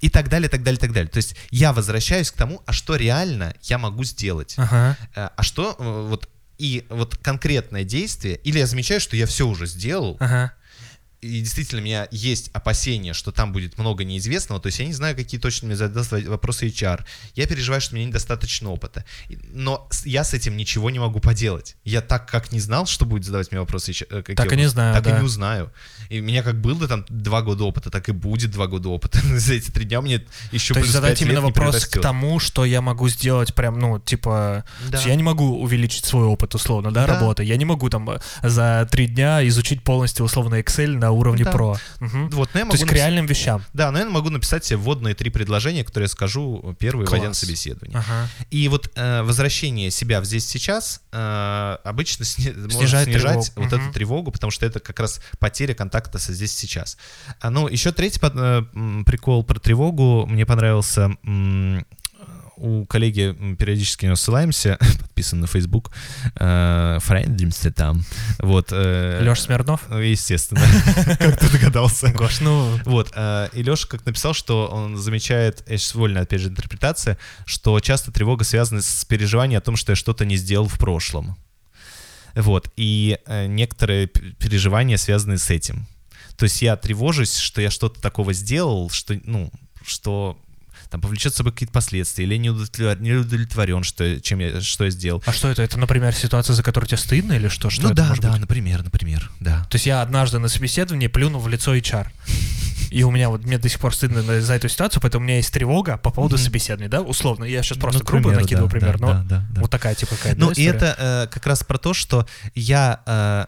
S1: И так далее, так далее, так далее. То есть я возвращаюсь к тому, а что реально я могу сделать.
S2: Ага.
S1: Э, А что э, вот и вот конкретное действие, или я замечаю, что я все уже сделал,
S2: Ага.
S1: И действительно у меня есть опасения, что там будет много неизвестного, то есть я не знаю, какие точно мне задаст во- вопросы HR. Я переживаю, что у меня недостаточно опыта. Но я с этим ничего не могу поделать. Я так как не знал, что будет задавать мне вопросы HR, э, какие
S2: Так и не
S1: вопросы,
S2: знаю,
S1: Так
S2: да.
S1: и не узнаю. И у меня как было там два года опыта, так и будет два года опыта. За эти три дня мне еще
S2: То есть задать именно вопрос к тому, что я могу сделать прям, ну, типа...
S1: Да.
S2: Я не могу увеличить свой опыт, условно, да,
S1: Да.
S2: работы. Я не могу там э, за три дня изучить полностью, условно, Excel на на уровне
S1: Да.
S2: про. Мгм.
S1: Вот, но я
S2: То
S1: могу
S2: есть к
S1: напис-
S2: реальным вещам.
S1: Да, но я могу написать себе вводные три предложения, которые я скажу первые,
S2: Класс.
S1: войдя на собеседование.
S2: Ага.
S1: И вот э, возвращение себя в здесь сейчас э, обычно сни- может
S2: Снижает
S1: снижать
S2: тревогу.
S1: вот
S2: Мгм.
S1: эту тревогу, потому что это как раз потеря контакта со здесь сейчас. А, ну, еще третий под- э, прикол про тревогу мне понравился. м, У коллеги периодически на него ссылаемся, подписан на Facebook, э, френдимся там. Вот. э,
S2: Леша Смирнов?
S1: Естественно, как ты догадался.
S2: Гош, ну,
S1: Вот, э, и Леша как написал, что он замечает, я сейчас вольно, опять же, интерпретация, что часто тревога связана с переживанием о том, что я что-то не сделал в прошлом. Вот, и некоторые переживания связаны с этим. То есть я тревожусь, что я что-то такого сделал, что, ну, что там повлечет с собой какие-то последствия, или не удовлетворен, не удовлетворен что, я- чем я, что я сделал.
S2: а что это? Это, например, ситуация, за которую тебе стыдно или что? Что
S1: ну да,
S2: может
S1: да,
S2: быть?
S1: например, например, да.
S2: То есть я однажды на собеседовании плюнул в лицо HR. И у меня вот, мне до сих пор стыдно за эту ситуацию, поэтому у меня есть тревога по поводу
S1: Мгм.
S2: собеседования, да, условно. Я сейчас просто
S1: Ну,
S2: грубо
S1: примеру,
S2: накидываю
S1: да,
S2: пример,
S1: да,
S2: но
S1: да, да, да.
S2: вот такая типа какая-то
S1: Ну,
S2: да,
S1: и это э, как раз про то, что я э,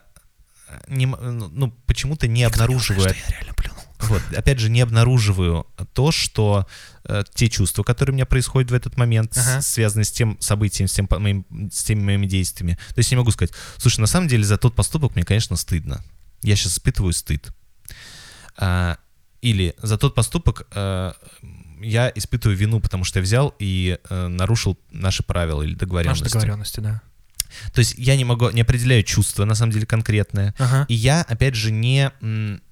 S1: не, ну, ну, почему-то не обнаруживаю,
S2: Что я реально плюнул.
S1: вот, опять же, не обнаруживаю то, что э, те чувства, которые у меня происходят в этот момент, с-
S2: Ага.
S1: связаны с тем событием, с, тем, моим, с теми моими действиями. То есть я не могу сказать, слушай, на самом деле за тот поступок мне, конечно, стыдно. Я сейчас испытываю стыд. А, или за тот поступок э, я испытываю вину, потому что я взял и э, нарушил наши правила или
S2: Наши
S1: договоренности.
S2: договоренности, да.
S1: То есть я не могу, не определяю чувство, на самом деле, конкретное.
S2: Ага.
S1: И я, опять же, не м,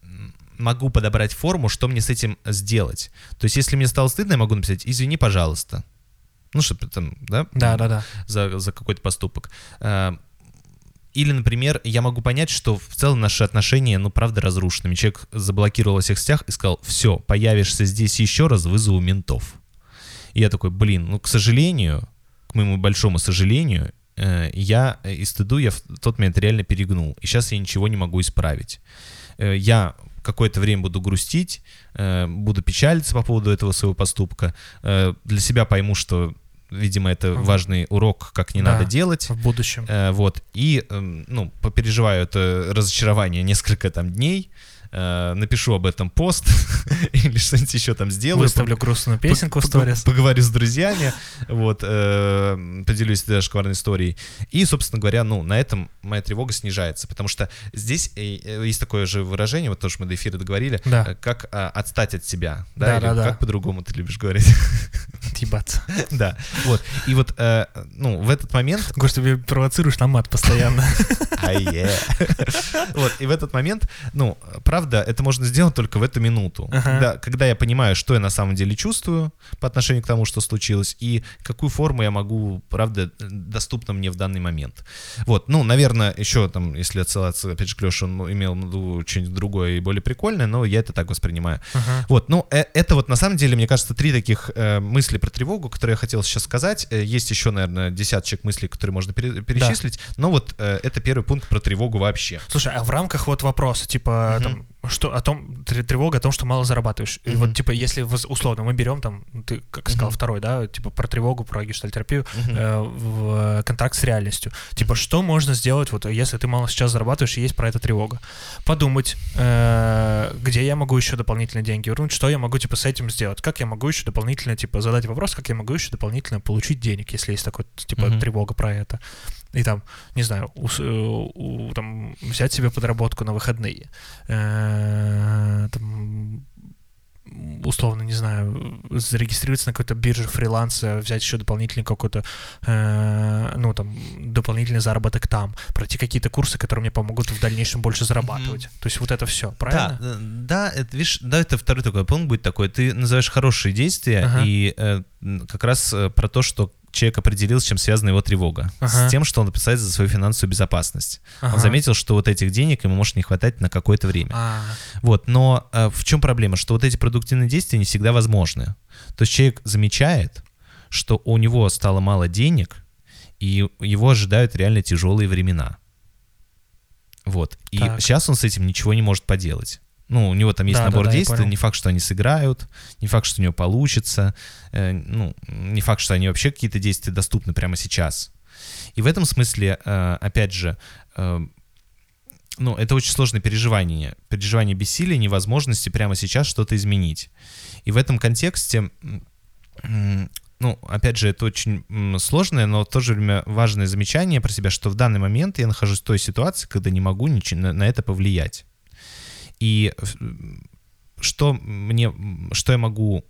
S1: могу подобрать форму, что мне с этим сделать. То есть если мне стало стыдно, я могу написать «извини, пожалуйста». Ну, чтобы там, да?
S2: Да, да, да.
S1: За, за какой-то поступок. А, Или, например, я могу понять, что в целом наши отношения, ну, правда, разрушены. Человек заблокировал во всех сетях и сказал, все, появишься здесь еще раз, вызову ментов. И я такой, блин, ну, к сожалению, к моему большому сожалению, э, я э, и стыду я в тот момент реально перегнул. И сейчас я ничего не могу исправить. Э, Я какое-то время буду грустить, э, буду печалиться по поводу этого своего поступка. Э, Для себя пойму, что, видимо, это важный урок, как не
S2: Да.
S1: надо делать.
S2: В будущем.
S1: Э, Вот. И, эм, ну, попереживаю это разочарование несколько там дней, э, напишу об этом пост или что-нибудь еще там сделаю.
S2: Выставлю грустную песенку в сторис.
S1: Поговорю с друзьями, вот, э, поделюсь даже шкварной историей. И, собственно говоря, ну, на этом моя тревога снижается, потому что здесь э, есть такое же выражение, вот тоже мы до эфира договорили,
S2: Да.
S1: э, как э, отстать от себя, да,
S2: Да,
S1: или
S2: да, да.
S1: как по-другому ты любишь говорить,
S2: Ебаться.
S1: да, вот, и вот, э, ну, в этот момент
S2: Гош, ты меня провоцируешь на мат постоянно.
S1: А е. Вот, и в этот момент, ну, правда, это можно сделать только в эту минуту.
S2: Ага.
S1: Когда, когда я понимаю, что я на самом деле чувствую по отношению к тому, что случилось, и какую форму я могу, правда, доступна мне в данный момент. Вот, ну, наверное, еще там, если отсылаться, опять же, к Леше, он имел в виду что-нибудь другое и более прикольное, но я это так воспринимаю.
S2: Ага.
S1: Вот, ну, э- это вот на самом деле, мне кажется, три таких э, мысли про тревогу, которые я хотел сейчас сказать. Э, Есть еще, наверное, десяточек мыслей, которые можно пере- перечислить, но вот э, это первый пункт про тревогу вообще.
S2: Слушай, а в рамках вот вопроса, типа,
S1: Мгм.
S2: там, что о том, тр- тревога о том, что мало зарабатываешь. И
S1: Мгм.
S2: вот, типа, если условно мы берем там, ну, ты как сказал,
S1: Мгм.
S2: второй, да, типа про тревогу, про гештальтерапию,
S1: Мгм.
S2: э, в контакт с реальностью. Типа, что можно сделать, вот, если ты мало сейчас зарабатываешь и есть про это тревога? Подумать, э, где я могу еще дополнительные деньги вернуть, что я могу, типа, с этим сделать, как я могу еще дополнительно, типа, задать вопрос, как я могу еще дополнительно получить денег, если есть такой, типа,
S1: Мгм.
S2: тревога про это. И там, не знаю, ус- э, у- там, взять себе подработку на выходные. Э, там, условно, не знаю, зарегистрироваться на какой-то бирже фриланса, взять еще дополнительный какой-то, э, ну, там, дополнительный заработок там, пройти какие-то курсы, которые мне помогут в дальнейшем больше зарабатывать. То есть вот это все, правильно?
S1: Да, да, это, видишь, да, это второй такой пункт будет такой. Ты называешь хорошие действия,
S2: Ага.
S1: и э, как раз про то, что человек определил, с чем связана его тревога.
S2: Ага.
S1: С тем, что он опасается за свою финансовую безопасность. Он
S2: Ага.
S1: заметил, что вот этих денег ему может не хватать на какое-то время.
S2: А,
S1: Вот, но э, в чем проблема? Что вот эти продуктивные действия не всегда возможны. То есть человек замечает, что у него стало мало денег, и его ожидают реально тяжелые времена. Вот. И
S2: Так.
S1: сейчас он с этим ничего не может поделать. Ну, у него там есть
S2: Да,
S1: набор
S2: да, да,
S1: действий, не факт, что они сыграют, не факт, что у него получится, э, ну, не факт, что они вообще какие-то действия доступны прямо сейчас. И в этом смысле, э, опять же, э, ну, это очень сложное переживание. Переживание бессилия, невозможности прямо сейчас что-то изменить. И в этом контексте, ну, опять же, это очень сложное, но в то же время важное замечание про себя, что в данный момент я нахожусь в той ситуации, когда не могу ничего на, на это повлиять. И м, что мне, что я могу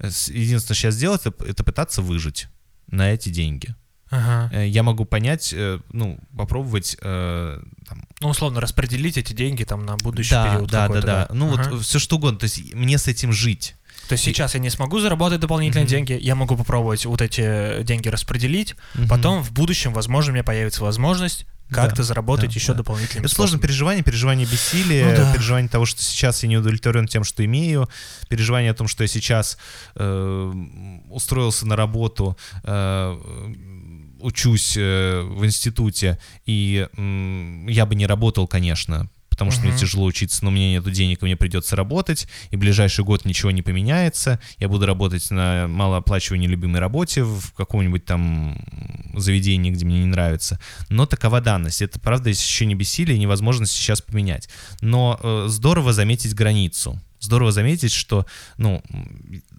S1: единственное сейчас сделать, это, это пытаться выжить на эти деньги.
S2: Ага.
S1: Э, Я могу понять, э, ну, попробовать э, там,
S2: Ну, условно, распределить эти деньги там на будущий
S1: да,
S2: период
S1: да, да,
S2: какой-то,
S1: да. Ну
S2: Ага.
S1: вот все что угодно. То есть мне с этим жить.
S2: То есть сейчас я не смогу заработать дополнительные
S1: Мгм.
S2: деньги, я могу попробовать вот эти деньги распределить,
S1: Мгм.
S2: потом в будущем, возможно, у меня появится возможность как-то
S1: Да,
S2: заработать
S1: да,
S2: еще
S1: да.
S2: дополнительными
S1: Это
S2: способами.
S1: переживание, переживание бессилия,
S2: Ну да.
S1: переживание того, что сейчас я не удовлетворен тем, что имею, переживание о том, что я сейчас э, устроился на работу, э, учусь э, в институте, и м, я бы не работал, конечно, потому что мне
S2: Мгм.
S1: тяжело учиться, но у меня нету денег, и мне придется работать, и ближайший год ничего не поменяется, я буду работать на малооплачиваемой любимой работе в каком-нибудь там заведении, где мне не нравится. Но такова данность. Это, правда, ощущение бессилия и невозможность сейчас поменять. Но э, здорово заметить границу. Здорово заметить, что, ну,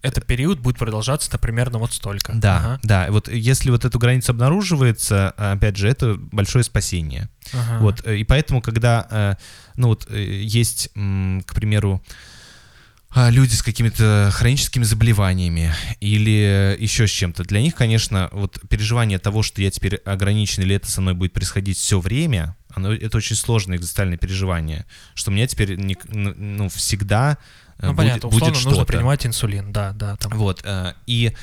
S2: Этот период будет продолжаться, например, на вот столько.
S1: да,
S2: Ага.
S1: да, вот если вот эту границу обнаруживается, опять же, это большое спасение.
S2: Ага.
S1: Вот, э, и поэтому, когда, э, ну вот, э, есть, к примеру, а, люди с какими-то хроническими заболеваниями или еще с чем-то, для них, конечно, вот переживание того, что я теперь ограничен или это со мной будет происходить все время, оно, это очень сложное экзистенциальное переживание, что у меня теперь не- ну, всегда э,
S2: Ну,
S1: будет,
S2: понятно,
S1: будет
S2: условно нужно
S1: что-то.
S2: принимать инсулин, да, да, там.
S1: Вот, э, и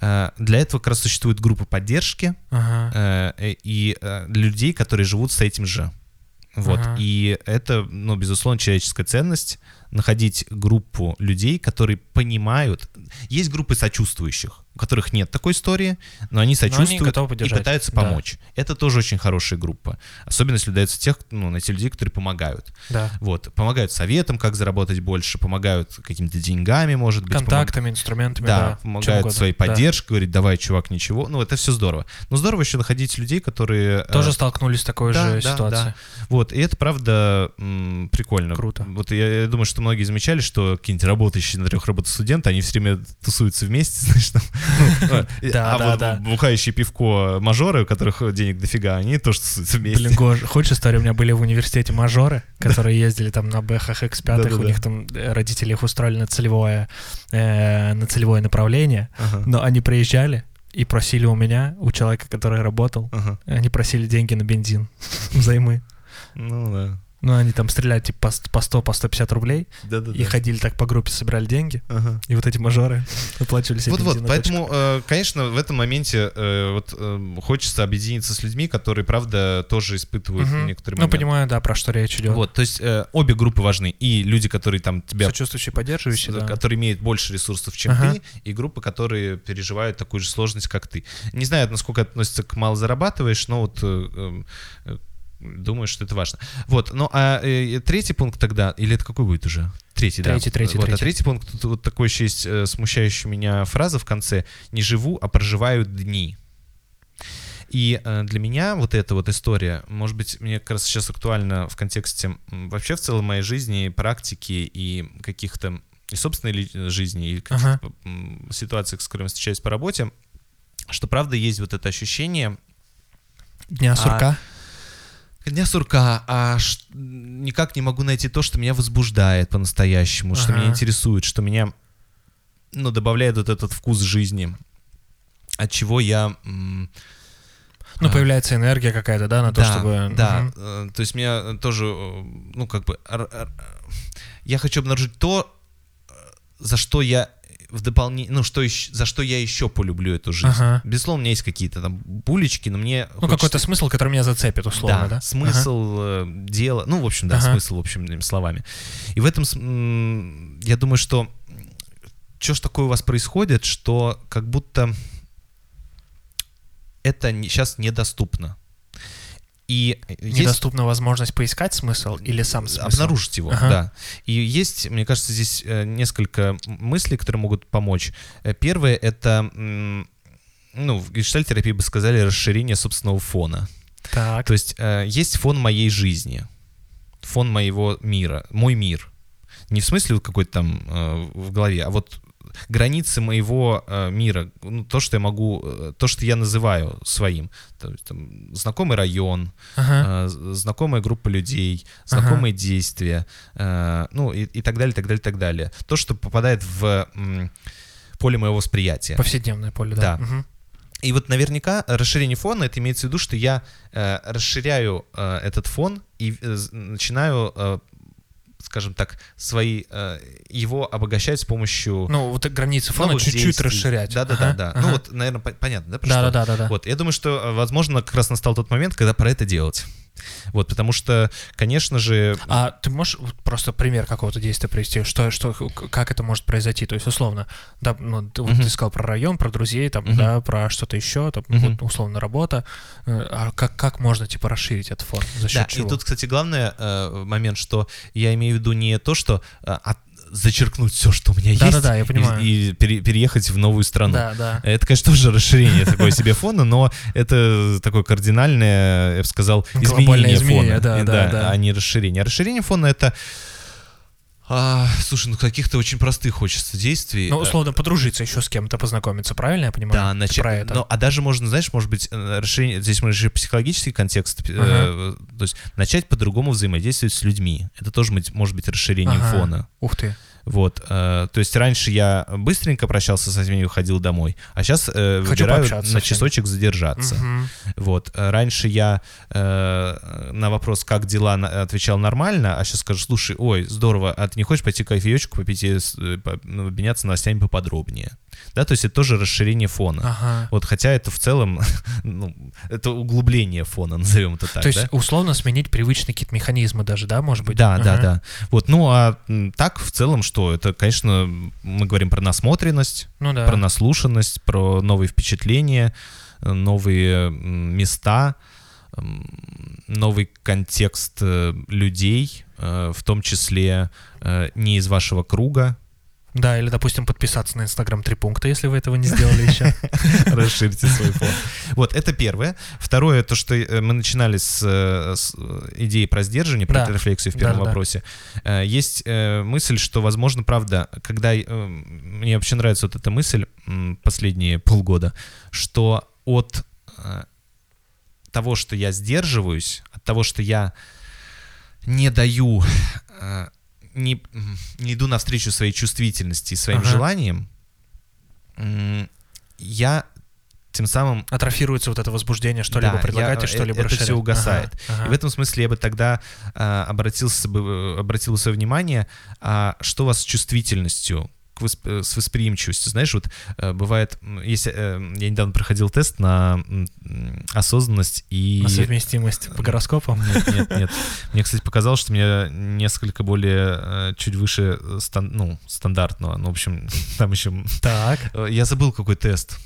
S1: э, для этого как раз существует группа поддержки,
S2: Ага.
S1: э, э, и э, людей, которые живут с этим же. Вот.
S2: Ага.
S1: И это, ну, безусловно, человеческая ценность находить группу людей, которые понимают. Есть группы сочувствующих, у которых нет такой истории, но они сочувствуют
S2: готовы
S1: и
S2: поддержать,
S1: пытаются
S2: да.
S1: помочь. Это тоже очень хорошая группа. Особенно если дается тех, ну, на те людей, которые помогают.
S2: Да.
S1: Вот. Помогают советам, как заработать больше, помогают какими-то деньгами, может быть. помог-
S2: Контактами, инструментами,
S1: да,
S2: да.
S1: помогают своей
S2: да.
S1: поддержкой, говорит, давай, чувак, ничего. Ну, это все здорово. Но здорово еще находить людей, которые... э,
S2: Тоже столкнулись с такой
S1: да,
S2: же
S1: да,
S2: ситуацией.
S1: да. Вот, и это, правда, м, прикольно.
S2: Круто.
S1: Вот я, я думаю, что многие замечали, что какие-нибудь работающие на трех работах студенты, они все время тусуются вместе, знаешь, там, э,
S2: Да,
S1: а
S2: да, да.
S1: бухающие пивко мажоры, у которых денег дофига, они тоже вместе.
S2: Блин, Гош, хочешь историю? У меня были в университете мажоры, которые ездили там на БХХ X5, у них там э, родители их устроили на целевое, э, на целевое направление, но они приезжали и просили у меня, у человека, который работал, они просили деньги на бензин взаймы.
S1: Ну да.
S2: Ну, они там стреляли типа по с- по 100, по 150 рублей,
S1: Да-да-да.
S2: и ходили так по группе, собирали деньги,
S1: Ага.
S2: и вот эти мажоры оплачивали себе
S1: Вот-вот, поэтому, э, конечно, в этом моменте э, вот э, хочется объединиться с людьми, которые, правда, тоже испытывают
S2: Мгм.
S1: некоторые
S2: Ну,
S1: моменты.
S2: понимаю, да, про что речь идет.
S1: Вот, то есть э, обе группы важны. И люди, которые там тебя
S2: Сочувствующие, поддерживающие,
S1: с-
S2: да.
S1: которые имеют больше ресурсов, чем
S2: Ага.
S1: ты, и группы, которые переживают такую же сложность, как ты. Не знаю, насколько это относится к мало зарабатываешь, но вот э, э, думаю, что это важно. Вот, ну а э, третий пункт тогда, или это какой будет уже? Третий, да.
S2: Третий, третий,
S1: вот,
S2: третий.
S1: А третий пункт, тут вот такой еще есть э, смущающая меня фраза в конце. Не живу, а проживаю дни. И э, для меня вот эта вот история, может быть, мне как раз сейчас актуально в контексте вообще в целом моей жизни, практики и каких-то и собственной ли- жизни, и каких-то
S2: Ага.
S1: ситуациях, с которыми встречаюсь по работе, что правда есть вот это ощущение
S2: Дня сурка.
S1: Дня сурка, а ш- никак не могу найти то, что меня возбуждает по-настоящему, что
S2: Ага.
S1: меня интересует, что меня, ну, добавляет вот этот вкус жизни, от чего я...
S2: Ну,
S1: а,
S2: появляется энергия какая-то, да, на то,
S1: да,
S2: чтобы...
S1: Да, э, то есть меня тоже, э, ну, как бы, я хочу обнаружить то, э, за что я в дополнение, ну, что еще, за что я еще полюблю эту жизнь.
S2: Ага.
S1: Безусловно, у меня есть какие-то там булечки, но мне
S2: Ну, какой-то смысл, который меня зацепит, условно, да?
S1: да, смысл, э, дело, ну, в общем, да,
S2: Ага.
S1: смысл, в общем, словами. И в этом, я думаю, что что ж такое у вас происходит, что как будто это сейчас недоступно. И есть
S2: Недоступна возможность поискать смысл или сам смысл?
S1: обнаружить его,
S2: Ага.
S1: да. И есть, мне кажется, здесь э, несколько мыслей, которые могут помочь. Э, Первое это, ну, в гештальтерапии бы сказали, расширение собственного фона.
S2: Так.
S1: То есть э, есть фон моей жизни, фон моего мира, мой мир. Не в смысле вот какой-то там э, в голове, а вот границы моего э, мира, ну, то, что я могу, э, то, что я называю своим. То есть, там, знакомый район,
S2: Ага.
S1: э, знакомая группа людей, знакомые действия, э, ну и, и так далее, так далее, так далее. То, что попадает в м, поле моего восприятия.
S2: Повседневное поле, да.
S1: Да.
S2: Мгм.
S1: И вот наверняка расширение фона, это имеется в виду, что я э, расширяю э, этот фон и э, начинаю, э, скажем так, свои, э, его обогащать с помощью
S2: Ну, вот границы фона чуть-чуть расширять.
S1: Да-да-да.
S2: Ага,
S1: да.
S2: ага.
S1: Ну вот, наверное, понятно, да?
S2: Да, да, да, да, да.
S1: Вот, я думаю, что, э, возможно, как раз настал тот момент, когда про это делать. Вот, потому что, конечно же,
S2: А ты можешь просто пример какого-то действия привести? Что, что, как это может произойти? То есть, условно, да, ну, ты, вот
S1: Мгм.
S2: ты сказал про район, про друзей, там,
S1: Мгм.
S2: да, про что-то еще, там,
S1: Мгм.
S2: вот, условно, работа. Э, А как, как можно, типа, расширить этот фон? За счет
S1: Да,
S2: чего?
S1: и тут, кстати, главный э, момент, что я имею в виду не то, что э, от- зачеркнуть все, что у меня есть,
S2: Да-да-да, я
S1: и-
S2: понимаю.
S1: и, пере- переехать в новую страну.
S2: Да, да.
S1: Это, конечно, тоже расширение такое себе фона, но это такое кардинальное, я бы сказал, изменение фона,
S2: да,
S1: И
S2: да, да.
S1: а не расширение. А расширение фона это а, слушай, ну каких-то очень простых хочется действий.
S2: Ну,
S1: Э,
S2: условно, подружиться еще с кем-то, познакомиться, правильно я понимаю?
S1: Да, начать.
S2: про это.
S1: Ну, а даже можно, знаешь, может быть, э, расширение. Здесь мы же психологический контекст. э,
S2: Ага.
S1: то есть начать по-другому взаимодействовать с людьми. Это тоже может быть расширением
S2: Ага.
S1: фона.
S2: Ух ты.
S1: Вот. э, то есть раньше я быстренько прощался со всеми и уходил домой, а сейчас э,
S2: Хочу
S1: выбираю на часочек задержаться.
S2: Мгм.
S1: Вот. э, Раньше я э, на вопрос, как дела, отвечал нормально, а сейчас скажу, слушай, ой, здорово, а ты не хочешь пойти кофеечку попить и э, по- ну, обменяться новостями поподробнее? Да, то есть это тоже расширение фона.
S2: Ага.
S1: Вот, хотя это в целом, ну, это углубление фона, назовем это так,
S2: То есть,
S1: да?
S2: условно, сменить привычные какие-то механизмы даже, да, может быть?
S1: Да, да,
S2: Ага.
S1: да. Вот, ну а так в целом что? Это, конечно, мы говорим про насмотренность,
S2: Ну да.
S1: про наслушанность, про новые впечатления, новые места, новый контекст э, людей, э, в том числе э, не из вашего круга.
S2: Да, или, допустим, подписаться на Инстаграм три пункта, если вы этого не сделали еще.
S1: Расширьте свой фон. Вот, это первое. Второе, то, что э, мы начинали с, э, с, идеи про сдерживание, про
S2: Да.
S1: рефлексию в первом вопросе. Э, Есть мысль, что, возможно, правда, когда... Мне вообще нравится вот эта мысль последние полгода, что от того, что я сдерживаюсь, от того, что я не даю, не, не иду навстречу своей чувствительности и своим
S2: Ага.
S1: желаниям, я тем самым
S2: Атрофируется вот это возбуждение, что-либо
S1: Да,
S2: предлагать
S1: я-
S2: и что-либо
S1: это
S2: расширять.
S1: все угасает.
S2: Ага,
S1: И
S2: ага.
S1: в этом смысле я бы тогда а, обратился бы, обратил свое внимание, а, что у вас с чувствительностью, к восп- э, с восприимчивостью. Знаешь, вот э, бывает, если, э, я недавно проходил тест на осознанность и...
S2: На совместимость по гороскопам.
S1: Нет, нет, нет. Мне, кстати, показалось, что мне несколько более, чуть выше стан- ну, стандартного. Ну, в общем, там еще...
S2: Так,
S1: Я забыл, какой тест.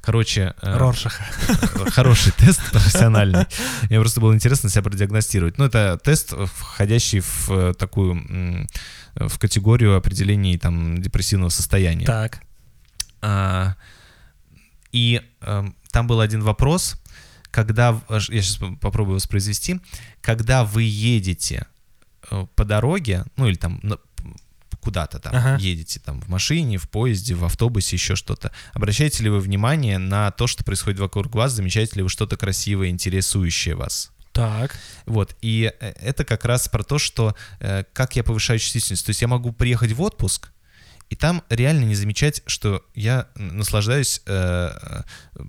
S1: Короче, э,
S2: Роршаха.
S1: хороший тест профессиональный. Мне просто было интересно себя продиагностировать. Ну, это тест, входящий в э, такую, в категорию определений там депрессивного состояния.
S2: Так.
S1: А, И эм, там был один вопрос, когда, аж- я сейчас попробую воспроизвести, когда вы едете э, по дороге, ну или там куда-то там
S2: Ага.
S1: едете, там в машине, в поезде, в автобусе, еще что-то, обращаете ли вы внимание на то, что происходит вокруг вас, замечаете ли вы что-то красивое, интересующее вас?
S2: Так.
S1: Вот, и э, это как раз про то, что э, как я повышаю чувствительность. То есть я могу приехать в отпуск, и там реально не замечать, что я наслаждаюсь э, э,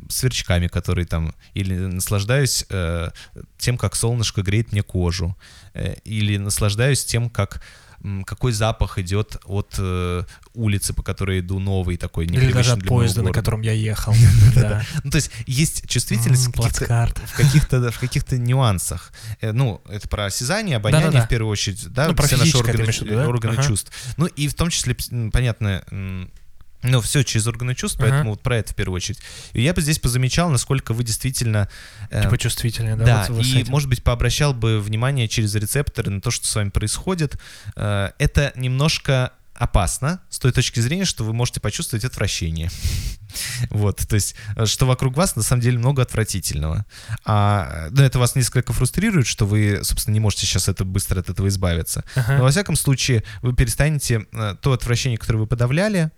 S1: сверчками, которые там, или наслаждаюсь э, тем, как солнышко греет мне кожу, э, или наслаждаюсь тем, как какой запах идет от э, улицы, по которой иду, новый такой,
S2: Или даже от поезда, на котором я ехал.
S1: Ну, то есть есть чувствительность в каких-то нюансах. Э, Ну, это про осязание, обоняние в первую очередь, да,
S2: Ну,
S1: все наши органы,
S2: Ага.
S1: чувств. Ну и в том числе, понятно, ну, все через органы чувств,
S2: Ага.
S1: поэтому вот про это в первую очередь. И я бы здесь позамечал, насколько вы действительно... э,
S2: Типа чувствительнее, да?
S1: да,
S2: вот
S1: и,
S2: этим.
S1: может быть, пообращал бы внимание через рецепторы на то, что с вами происходит. Э, Это немножко опасно с той точки зрения, что вы можете почувствовать отвращение. Вот, то есть, э, что вокруг вас на самом деле много отвратительного. А, ну, это вас несколько фрустрирует, что вы, собственно, не можете сейчас это быстро от этого избавиться.
S2: Ага.
S1: Но, во всяком случае, вы перестанете э, то отвращение, которое вы подавляли,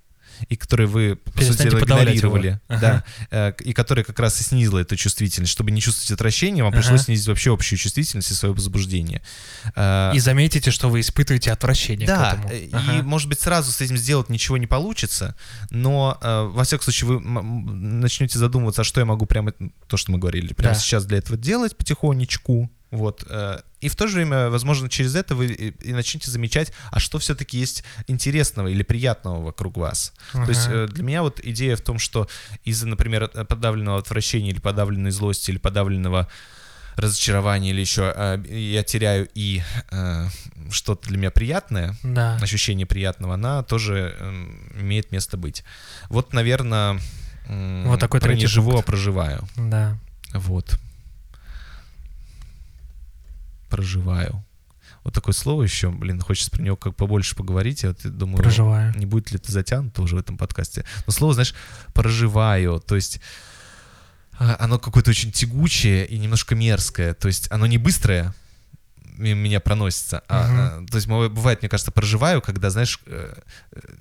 S1: и которое вы, по сути дела,
S2: подавлять его.
S1: игнорировали,
S2: Ага.
S1: да, э, и которое как раз и снизило эту чувствительность. Чтобы не чувствовать отвращение, вам
S2: Ага.
S1: пришлось снизить вообще общую чувствительность и свое возбуждение. Э,
S2: И заметите, что вы испытываете отвращение
S1: да,
S2: к этому.
S1: э, и,
S2: Ага.
S1: может быть, сразу с этим сделать ничего не получится, но, э, во всяком случае, вы начнете задумываться, а что я могу прямо, то, что мы говорили, прямо
S2: Да.
S1: сейчас для этого делать потихонечку, вот, э, и в то же время, возможно, через это вы и, начнете замечать, а что все-таки есть интересного или приятного вокруг вас. То есть э, для меня вот идея в том, что из-за, например, от- подавленного отвращения или подавленной злости или подавленного разочарования или еще э, я теряю и э, что-то для меня приятное,
S2: Да.
S1: ощущение приятного, она тоже эм, имеет место быть. Вот, наверное,
S2: Вот такой
S1: про не
S2: третий
S1: живу, а проживаю.
S2: Да.
S1: Вот. Проживаю. Вот такое слово еще, блин, хочется про него как побольше поговорить. Я вот думаю,
S2: Проживаю.
S1: не будет ли это затянуто уже в этом подкасте. Но слово, знаешь, проживаю, то есть а, оно какое-то очень тягучее и немножко мерзкое. То есть оно не быстрое, меня проносится. А, а, то есть бывает, мне кажется, проживаю, когда, знаешь, э,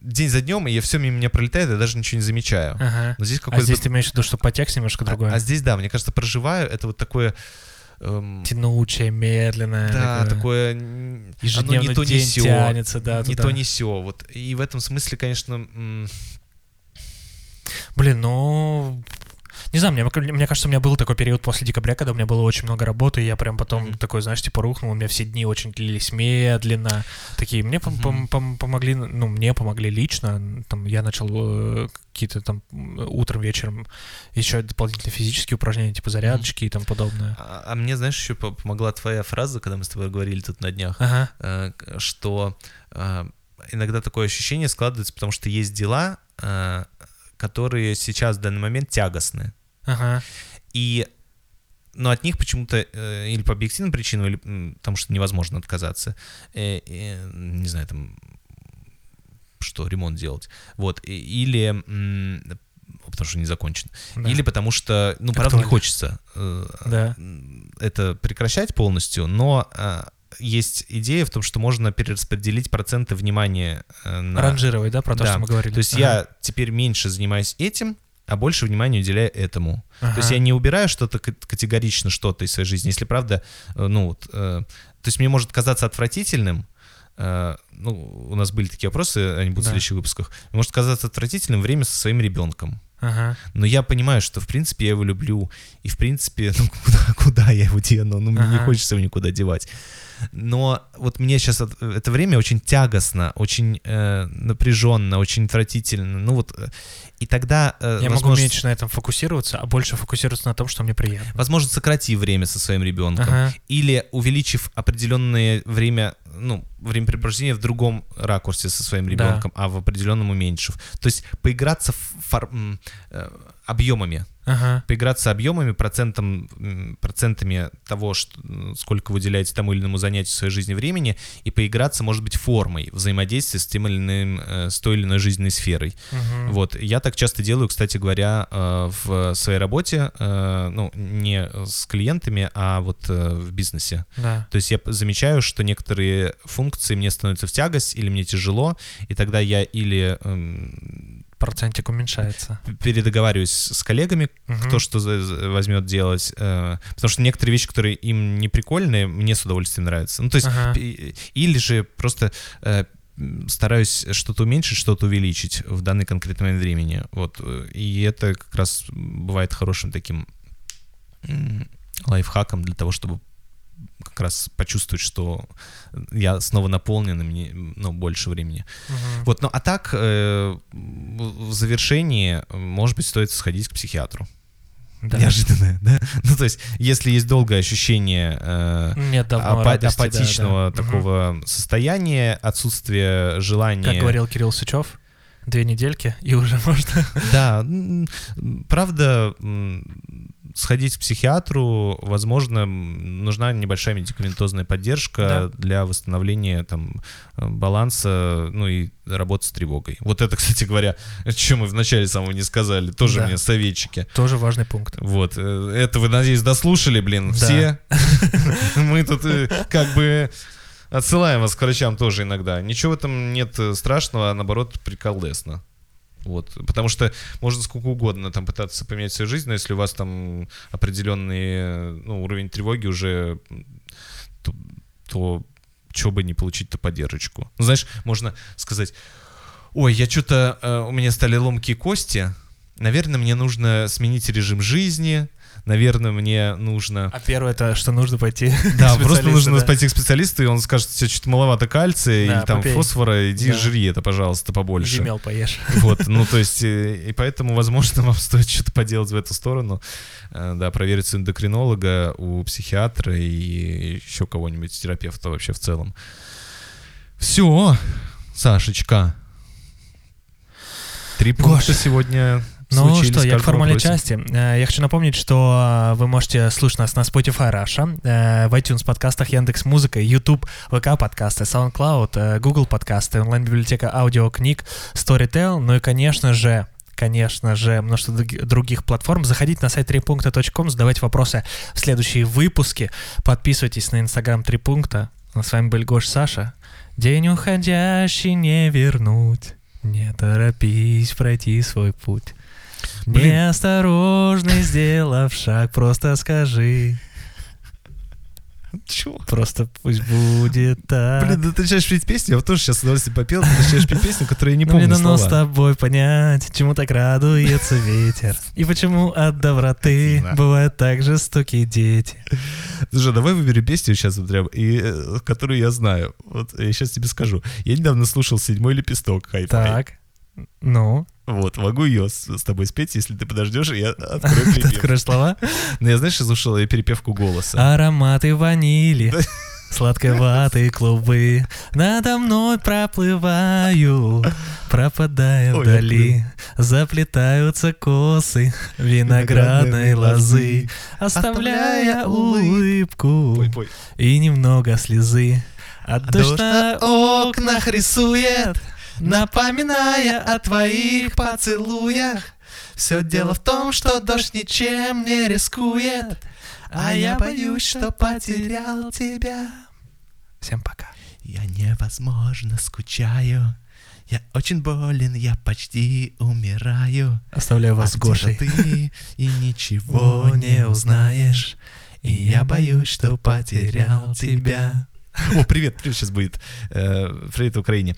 S1: день за днем, и все мимо меня пролетает, я даже ничего не замечаю.
S2: Ага.
S1: Но здесь
S2: А
S1: какой-то...
S2: здесь ты имеешь в виду, что подтекст немножко
S1: а-
S2: другой?
S1: а здесь, да, мне кажется, проживаю, это вот такое... эм,
S2: Тянучее, медленное.
S1: да, такое... оно
S2: Ежедневно
S1: не то, не сё,
S2: тянется, да,
S1: не
S2: туда.
S1: то, не сё. Вот. И в этом смысле, конечно,
S2: Блин, ну... Не знаю, мне, мне кажется, у меня был такой период после декабря, когда у меня было очень много работы, и я прям потом
S1: Мгм.
S2: такой, знаешь, типа рухнул, у меня все дни очень длились медленно. Такие, мне пом- пом- помогли, ну, мне помогли лично. Там я начал э, какие-то там утром, вечером еще дополнительные физические упражнения, типа зарядочки и тому подобное.
S1: а, а мне, знаешь, еще по- помогла твоя фраза, когда мы с тобой говорили тут на днях,
S2: Ага,
S1: э, что э, иногда такое ощущение складывается, потому что есть дела, которые сейчас в данный момент тягостны.
S2: ага,
S1: И но от них почему-то э, или по объективным причинам, или потому что невозможно отказаться, э, э, не знаю, там что ремонт делать, вот, или потому что не закончен,
S2: да.
S1: или потому что, ну, правда, не
S2: Актуально.
S1: хочется э,
S2: Да.
S1: это прекращать полностью, но э, есть идея в том, что можно перераспределить проценты внимания э, на...
S2: Ранжировать, да, про то,
S1: Да.
S2: что мы говорили.
S1: То есть
S2: Ага,
S1: я теперь меньше занимаюсь этим, а больше внимания уделяю этому. То есть
S2: ага.
S1: я не убираю что-то кат- категорично, что-то из своей жизни, если правда, э, ну, вот, э, то есть мне может казаться отвратительным, э, ну, у нас были такие вопросы, они будут в
S2: Да.
S1: следующих выпусках, может казаться отвратительным время со своим ребенком.
S2: Ага.
S1: Но я понимаю, что, в принципе, я его люблю, и, в принципе, ну, куда, куда я его дену? Ну, мне не
S2: Ага.
S1: хочется его никуда девать. Но вот мне сейчас это время очень тягостно, очень э, напряженно, очень отвратительно. Ну вот, э, и тогда, э,
S2: Я могу
S1: возможно,
S2: меньше на этом фокусироваться, а больше фокусироваться на том, что мне приятно.
S1: возможно, сократив время со своим ребенком,
S2: Ага.
S1: или увеличив определенное время, ну, времяпрепровождения в другом ракурсе со своим
S2: Да.
S1: ребенком, а в определенном уменьшив. То есть поиграться в фор- э, объемами,
S2: Ага.
S1: поиграться объемами, процентом, процентами того, что, сколько вы уделяете тому или иному занятию в своей жизни времени, и поиграться, может быть, формой взаимодействия с тем или иным, э, с той или иной жизненной сферой.
S2: Мгм.
S1: Вот, я так часто делаю, кстати говоря, э, в своей работе, э, ну, не с клиентами, а вот в бизнесе.
S2: Да.
S1: То есть я замечаю, что некоторые функции мне становятся в тягость или мне тяжело, и тогда я или
S2: Процентик уменьшается.
S1: передоговариваюсь с коллегами,
S2: Мгм.
S1: кто что возьмет делать, э, потому что некоторые вещи, которые им не прикольные, мне с удовольствием нравятся. Ну, то есть,
S2: Ага.
S1: или же просто э, стараюсь что-то уменьшить, что-то увеличить в данный конкретный момент времени. Вот. э, И это как раз бывает хорошим таким лайфхаком для того, чтобы как раз почувствовать, что я снова наполнен, и мне ну, больше времени.
S2: Мгм.
S1: Вот, ну а так, э, в завершении, может быть, стоит сходить к психиатру.
S2: Да.
S1: Неожиданное, да? Ну, то есть, если есть долгое ощущение э,
S2: Нет давно
S1: апа-
S2: радости, да,
S1: апатичного
S2: да. Мгм.
S1: такого состояния, отсутствие желания...
S2: Как говорил Кирилл Сычев, две недельки, и уже можно...
S1: Да, правда, сходить к психиатру, возможно, нужна небольшая медикаментозная поддержка для восстановления там э, баланса, ну и работы с тревогой. Вот это, кстати говоря, что мы вначале самого не сказали, тоже
S2: Да.
S1: мне советчики.
S2: Тоже важный пункт.
S1: Вот, э, это вы, надеюсь, дослушали, блин,
S2: Да.
S1: все. Мы тут э, как бы отсылаем вас к врачам тоже иногда. Ничего в этом нет страшного, а наоборот приколдесно. Вот, потому что можно сколько угодно там пытаться поменять свою жизнь, но если у вас там определенный э, ну, уровень тревоги уже, то, то что бы не получить-то поддержку. Ну, знаешь, можно сказать, ой, я что-то, у меня стали ломкие кости, наверное, мне нужно сменить режим жизни, наверное, мне нужно...
S2: А первое это, что нужно пойти.
S1: Да, просто нужно
S2: да.
S1: пойти к специалисту, и он скажет, тебе что-то маловато кальция
S2: Да,
S1: или там
S2: попей.
S1: фосфора, иди
S2: Да.
S1: жри это, пожалуйста, побольше.
S2: Емел поешь.
S1: Вот, ну то есть, э, и поэтому, возможно, вам стоит что-то поделать в эту сторону. Э, Да, проверить у эндокринолога, у психиатра и еще кого-нибудь, терапевта вообще в целом. Все, Сашечка. Три пункта сегодня
S2: Ну что, я к формальной
S1: вопросе.
S2: части. Э, Я хочу напомнить, что э, вы можете слушать нас на Spotify Russia, э, в iTunes подкастах, Яндекс Музыка, YouTube, ВК подкасты, SoundCloud, Google подкасты, онлайн-библиотека аудиокниг, Storytel, ну и, конечно же, конечно же, множество други- других платформ. Заходите на сайт 3punkта.com, задавайте вопросы в следующие выпуски. Подписывайтесь на Инстаграм 3 пункта. С вами был Гош Саша. День уходящий не вернуть. Не торопись пройти свой путь.
S1: Блин.
S2: Неосторожный, сделав шаг, просто скажи.
S1: Чё?
S2: Просто пусть будет так.
S1: Блин, да ты начинаешь петь песню, я вот тоже сейчас с удовольствием попел, ты начинаешь петь песню, которую я не
S2: Ну, мне
S1: помню
S2: дано с
S1: слова.
S2: тобой понять, чему так радуется ветер. И почему от доброты бывают так жестокие дети.
S1: Слушай, давай выберем песню сейчас вот прям, и, э, которую я знаю. Вот я сейчас тебе скажу. Я недавно слушал «Седьмой лепесток» хай
S2: Так, ну,
S1: Вот, могу ее с, с тобой спеть, если ты подождешь, и я открою
S2: ты
S1: припев.
S2: откроешь слова.
S1: Но я, знаешь, слушал перепевку голоса.
S2: Ароматы ванили, сладкой ваты клубы Надо мной проплываю, пропадая
S1: Ой,
S2: вдали Заплетаются косы виноградной лозы Оставляя улыбку
S1: Пой, пой.
S2: и немного слезы А дождь на окнах рисует Напоминая о твоих поцелуях Все дело в том, что дождь ничем не рискует А я боюсь, что потерял тебя Всем пока
S1: Я невозможно скучаю. Я очень болен, я почти умираю.
S2: Оставляю вас с
S1: А где
S2: Гошей
S1: ты и ничего
S2: не узнаешь И я боюсь, что потерял тебя
S1: О, привет, привет сейчас будет. Э, привет Украине.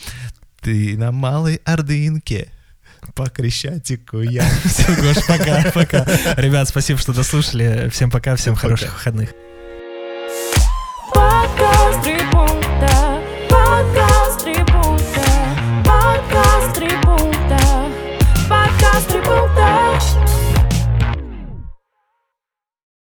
S1: Ты на малой ордынке. По Крещатику я.
S2: Все, Гош, пока, пока Ребят, спасибо, что дослушали Всем пока, всем
S1: Пока.
S2: хороших выходных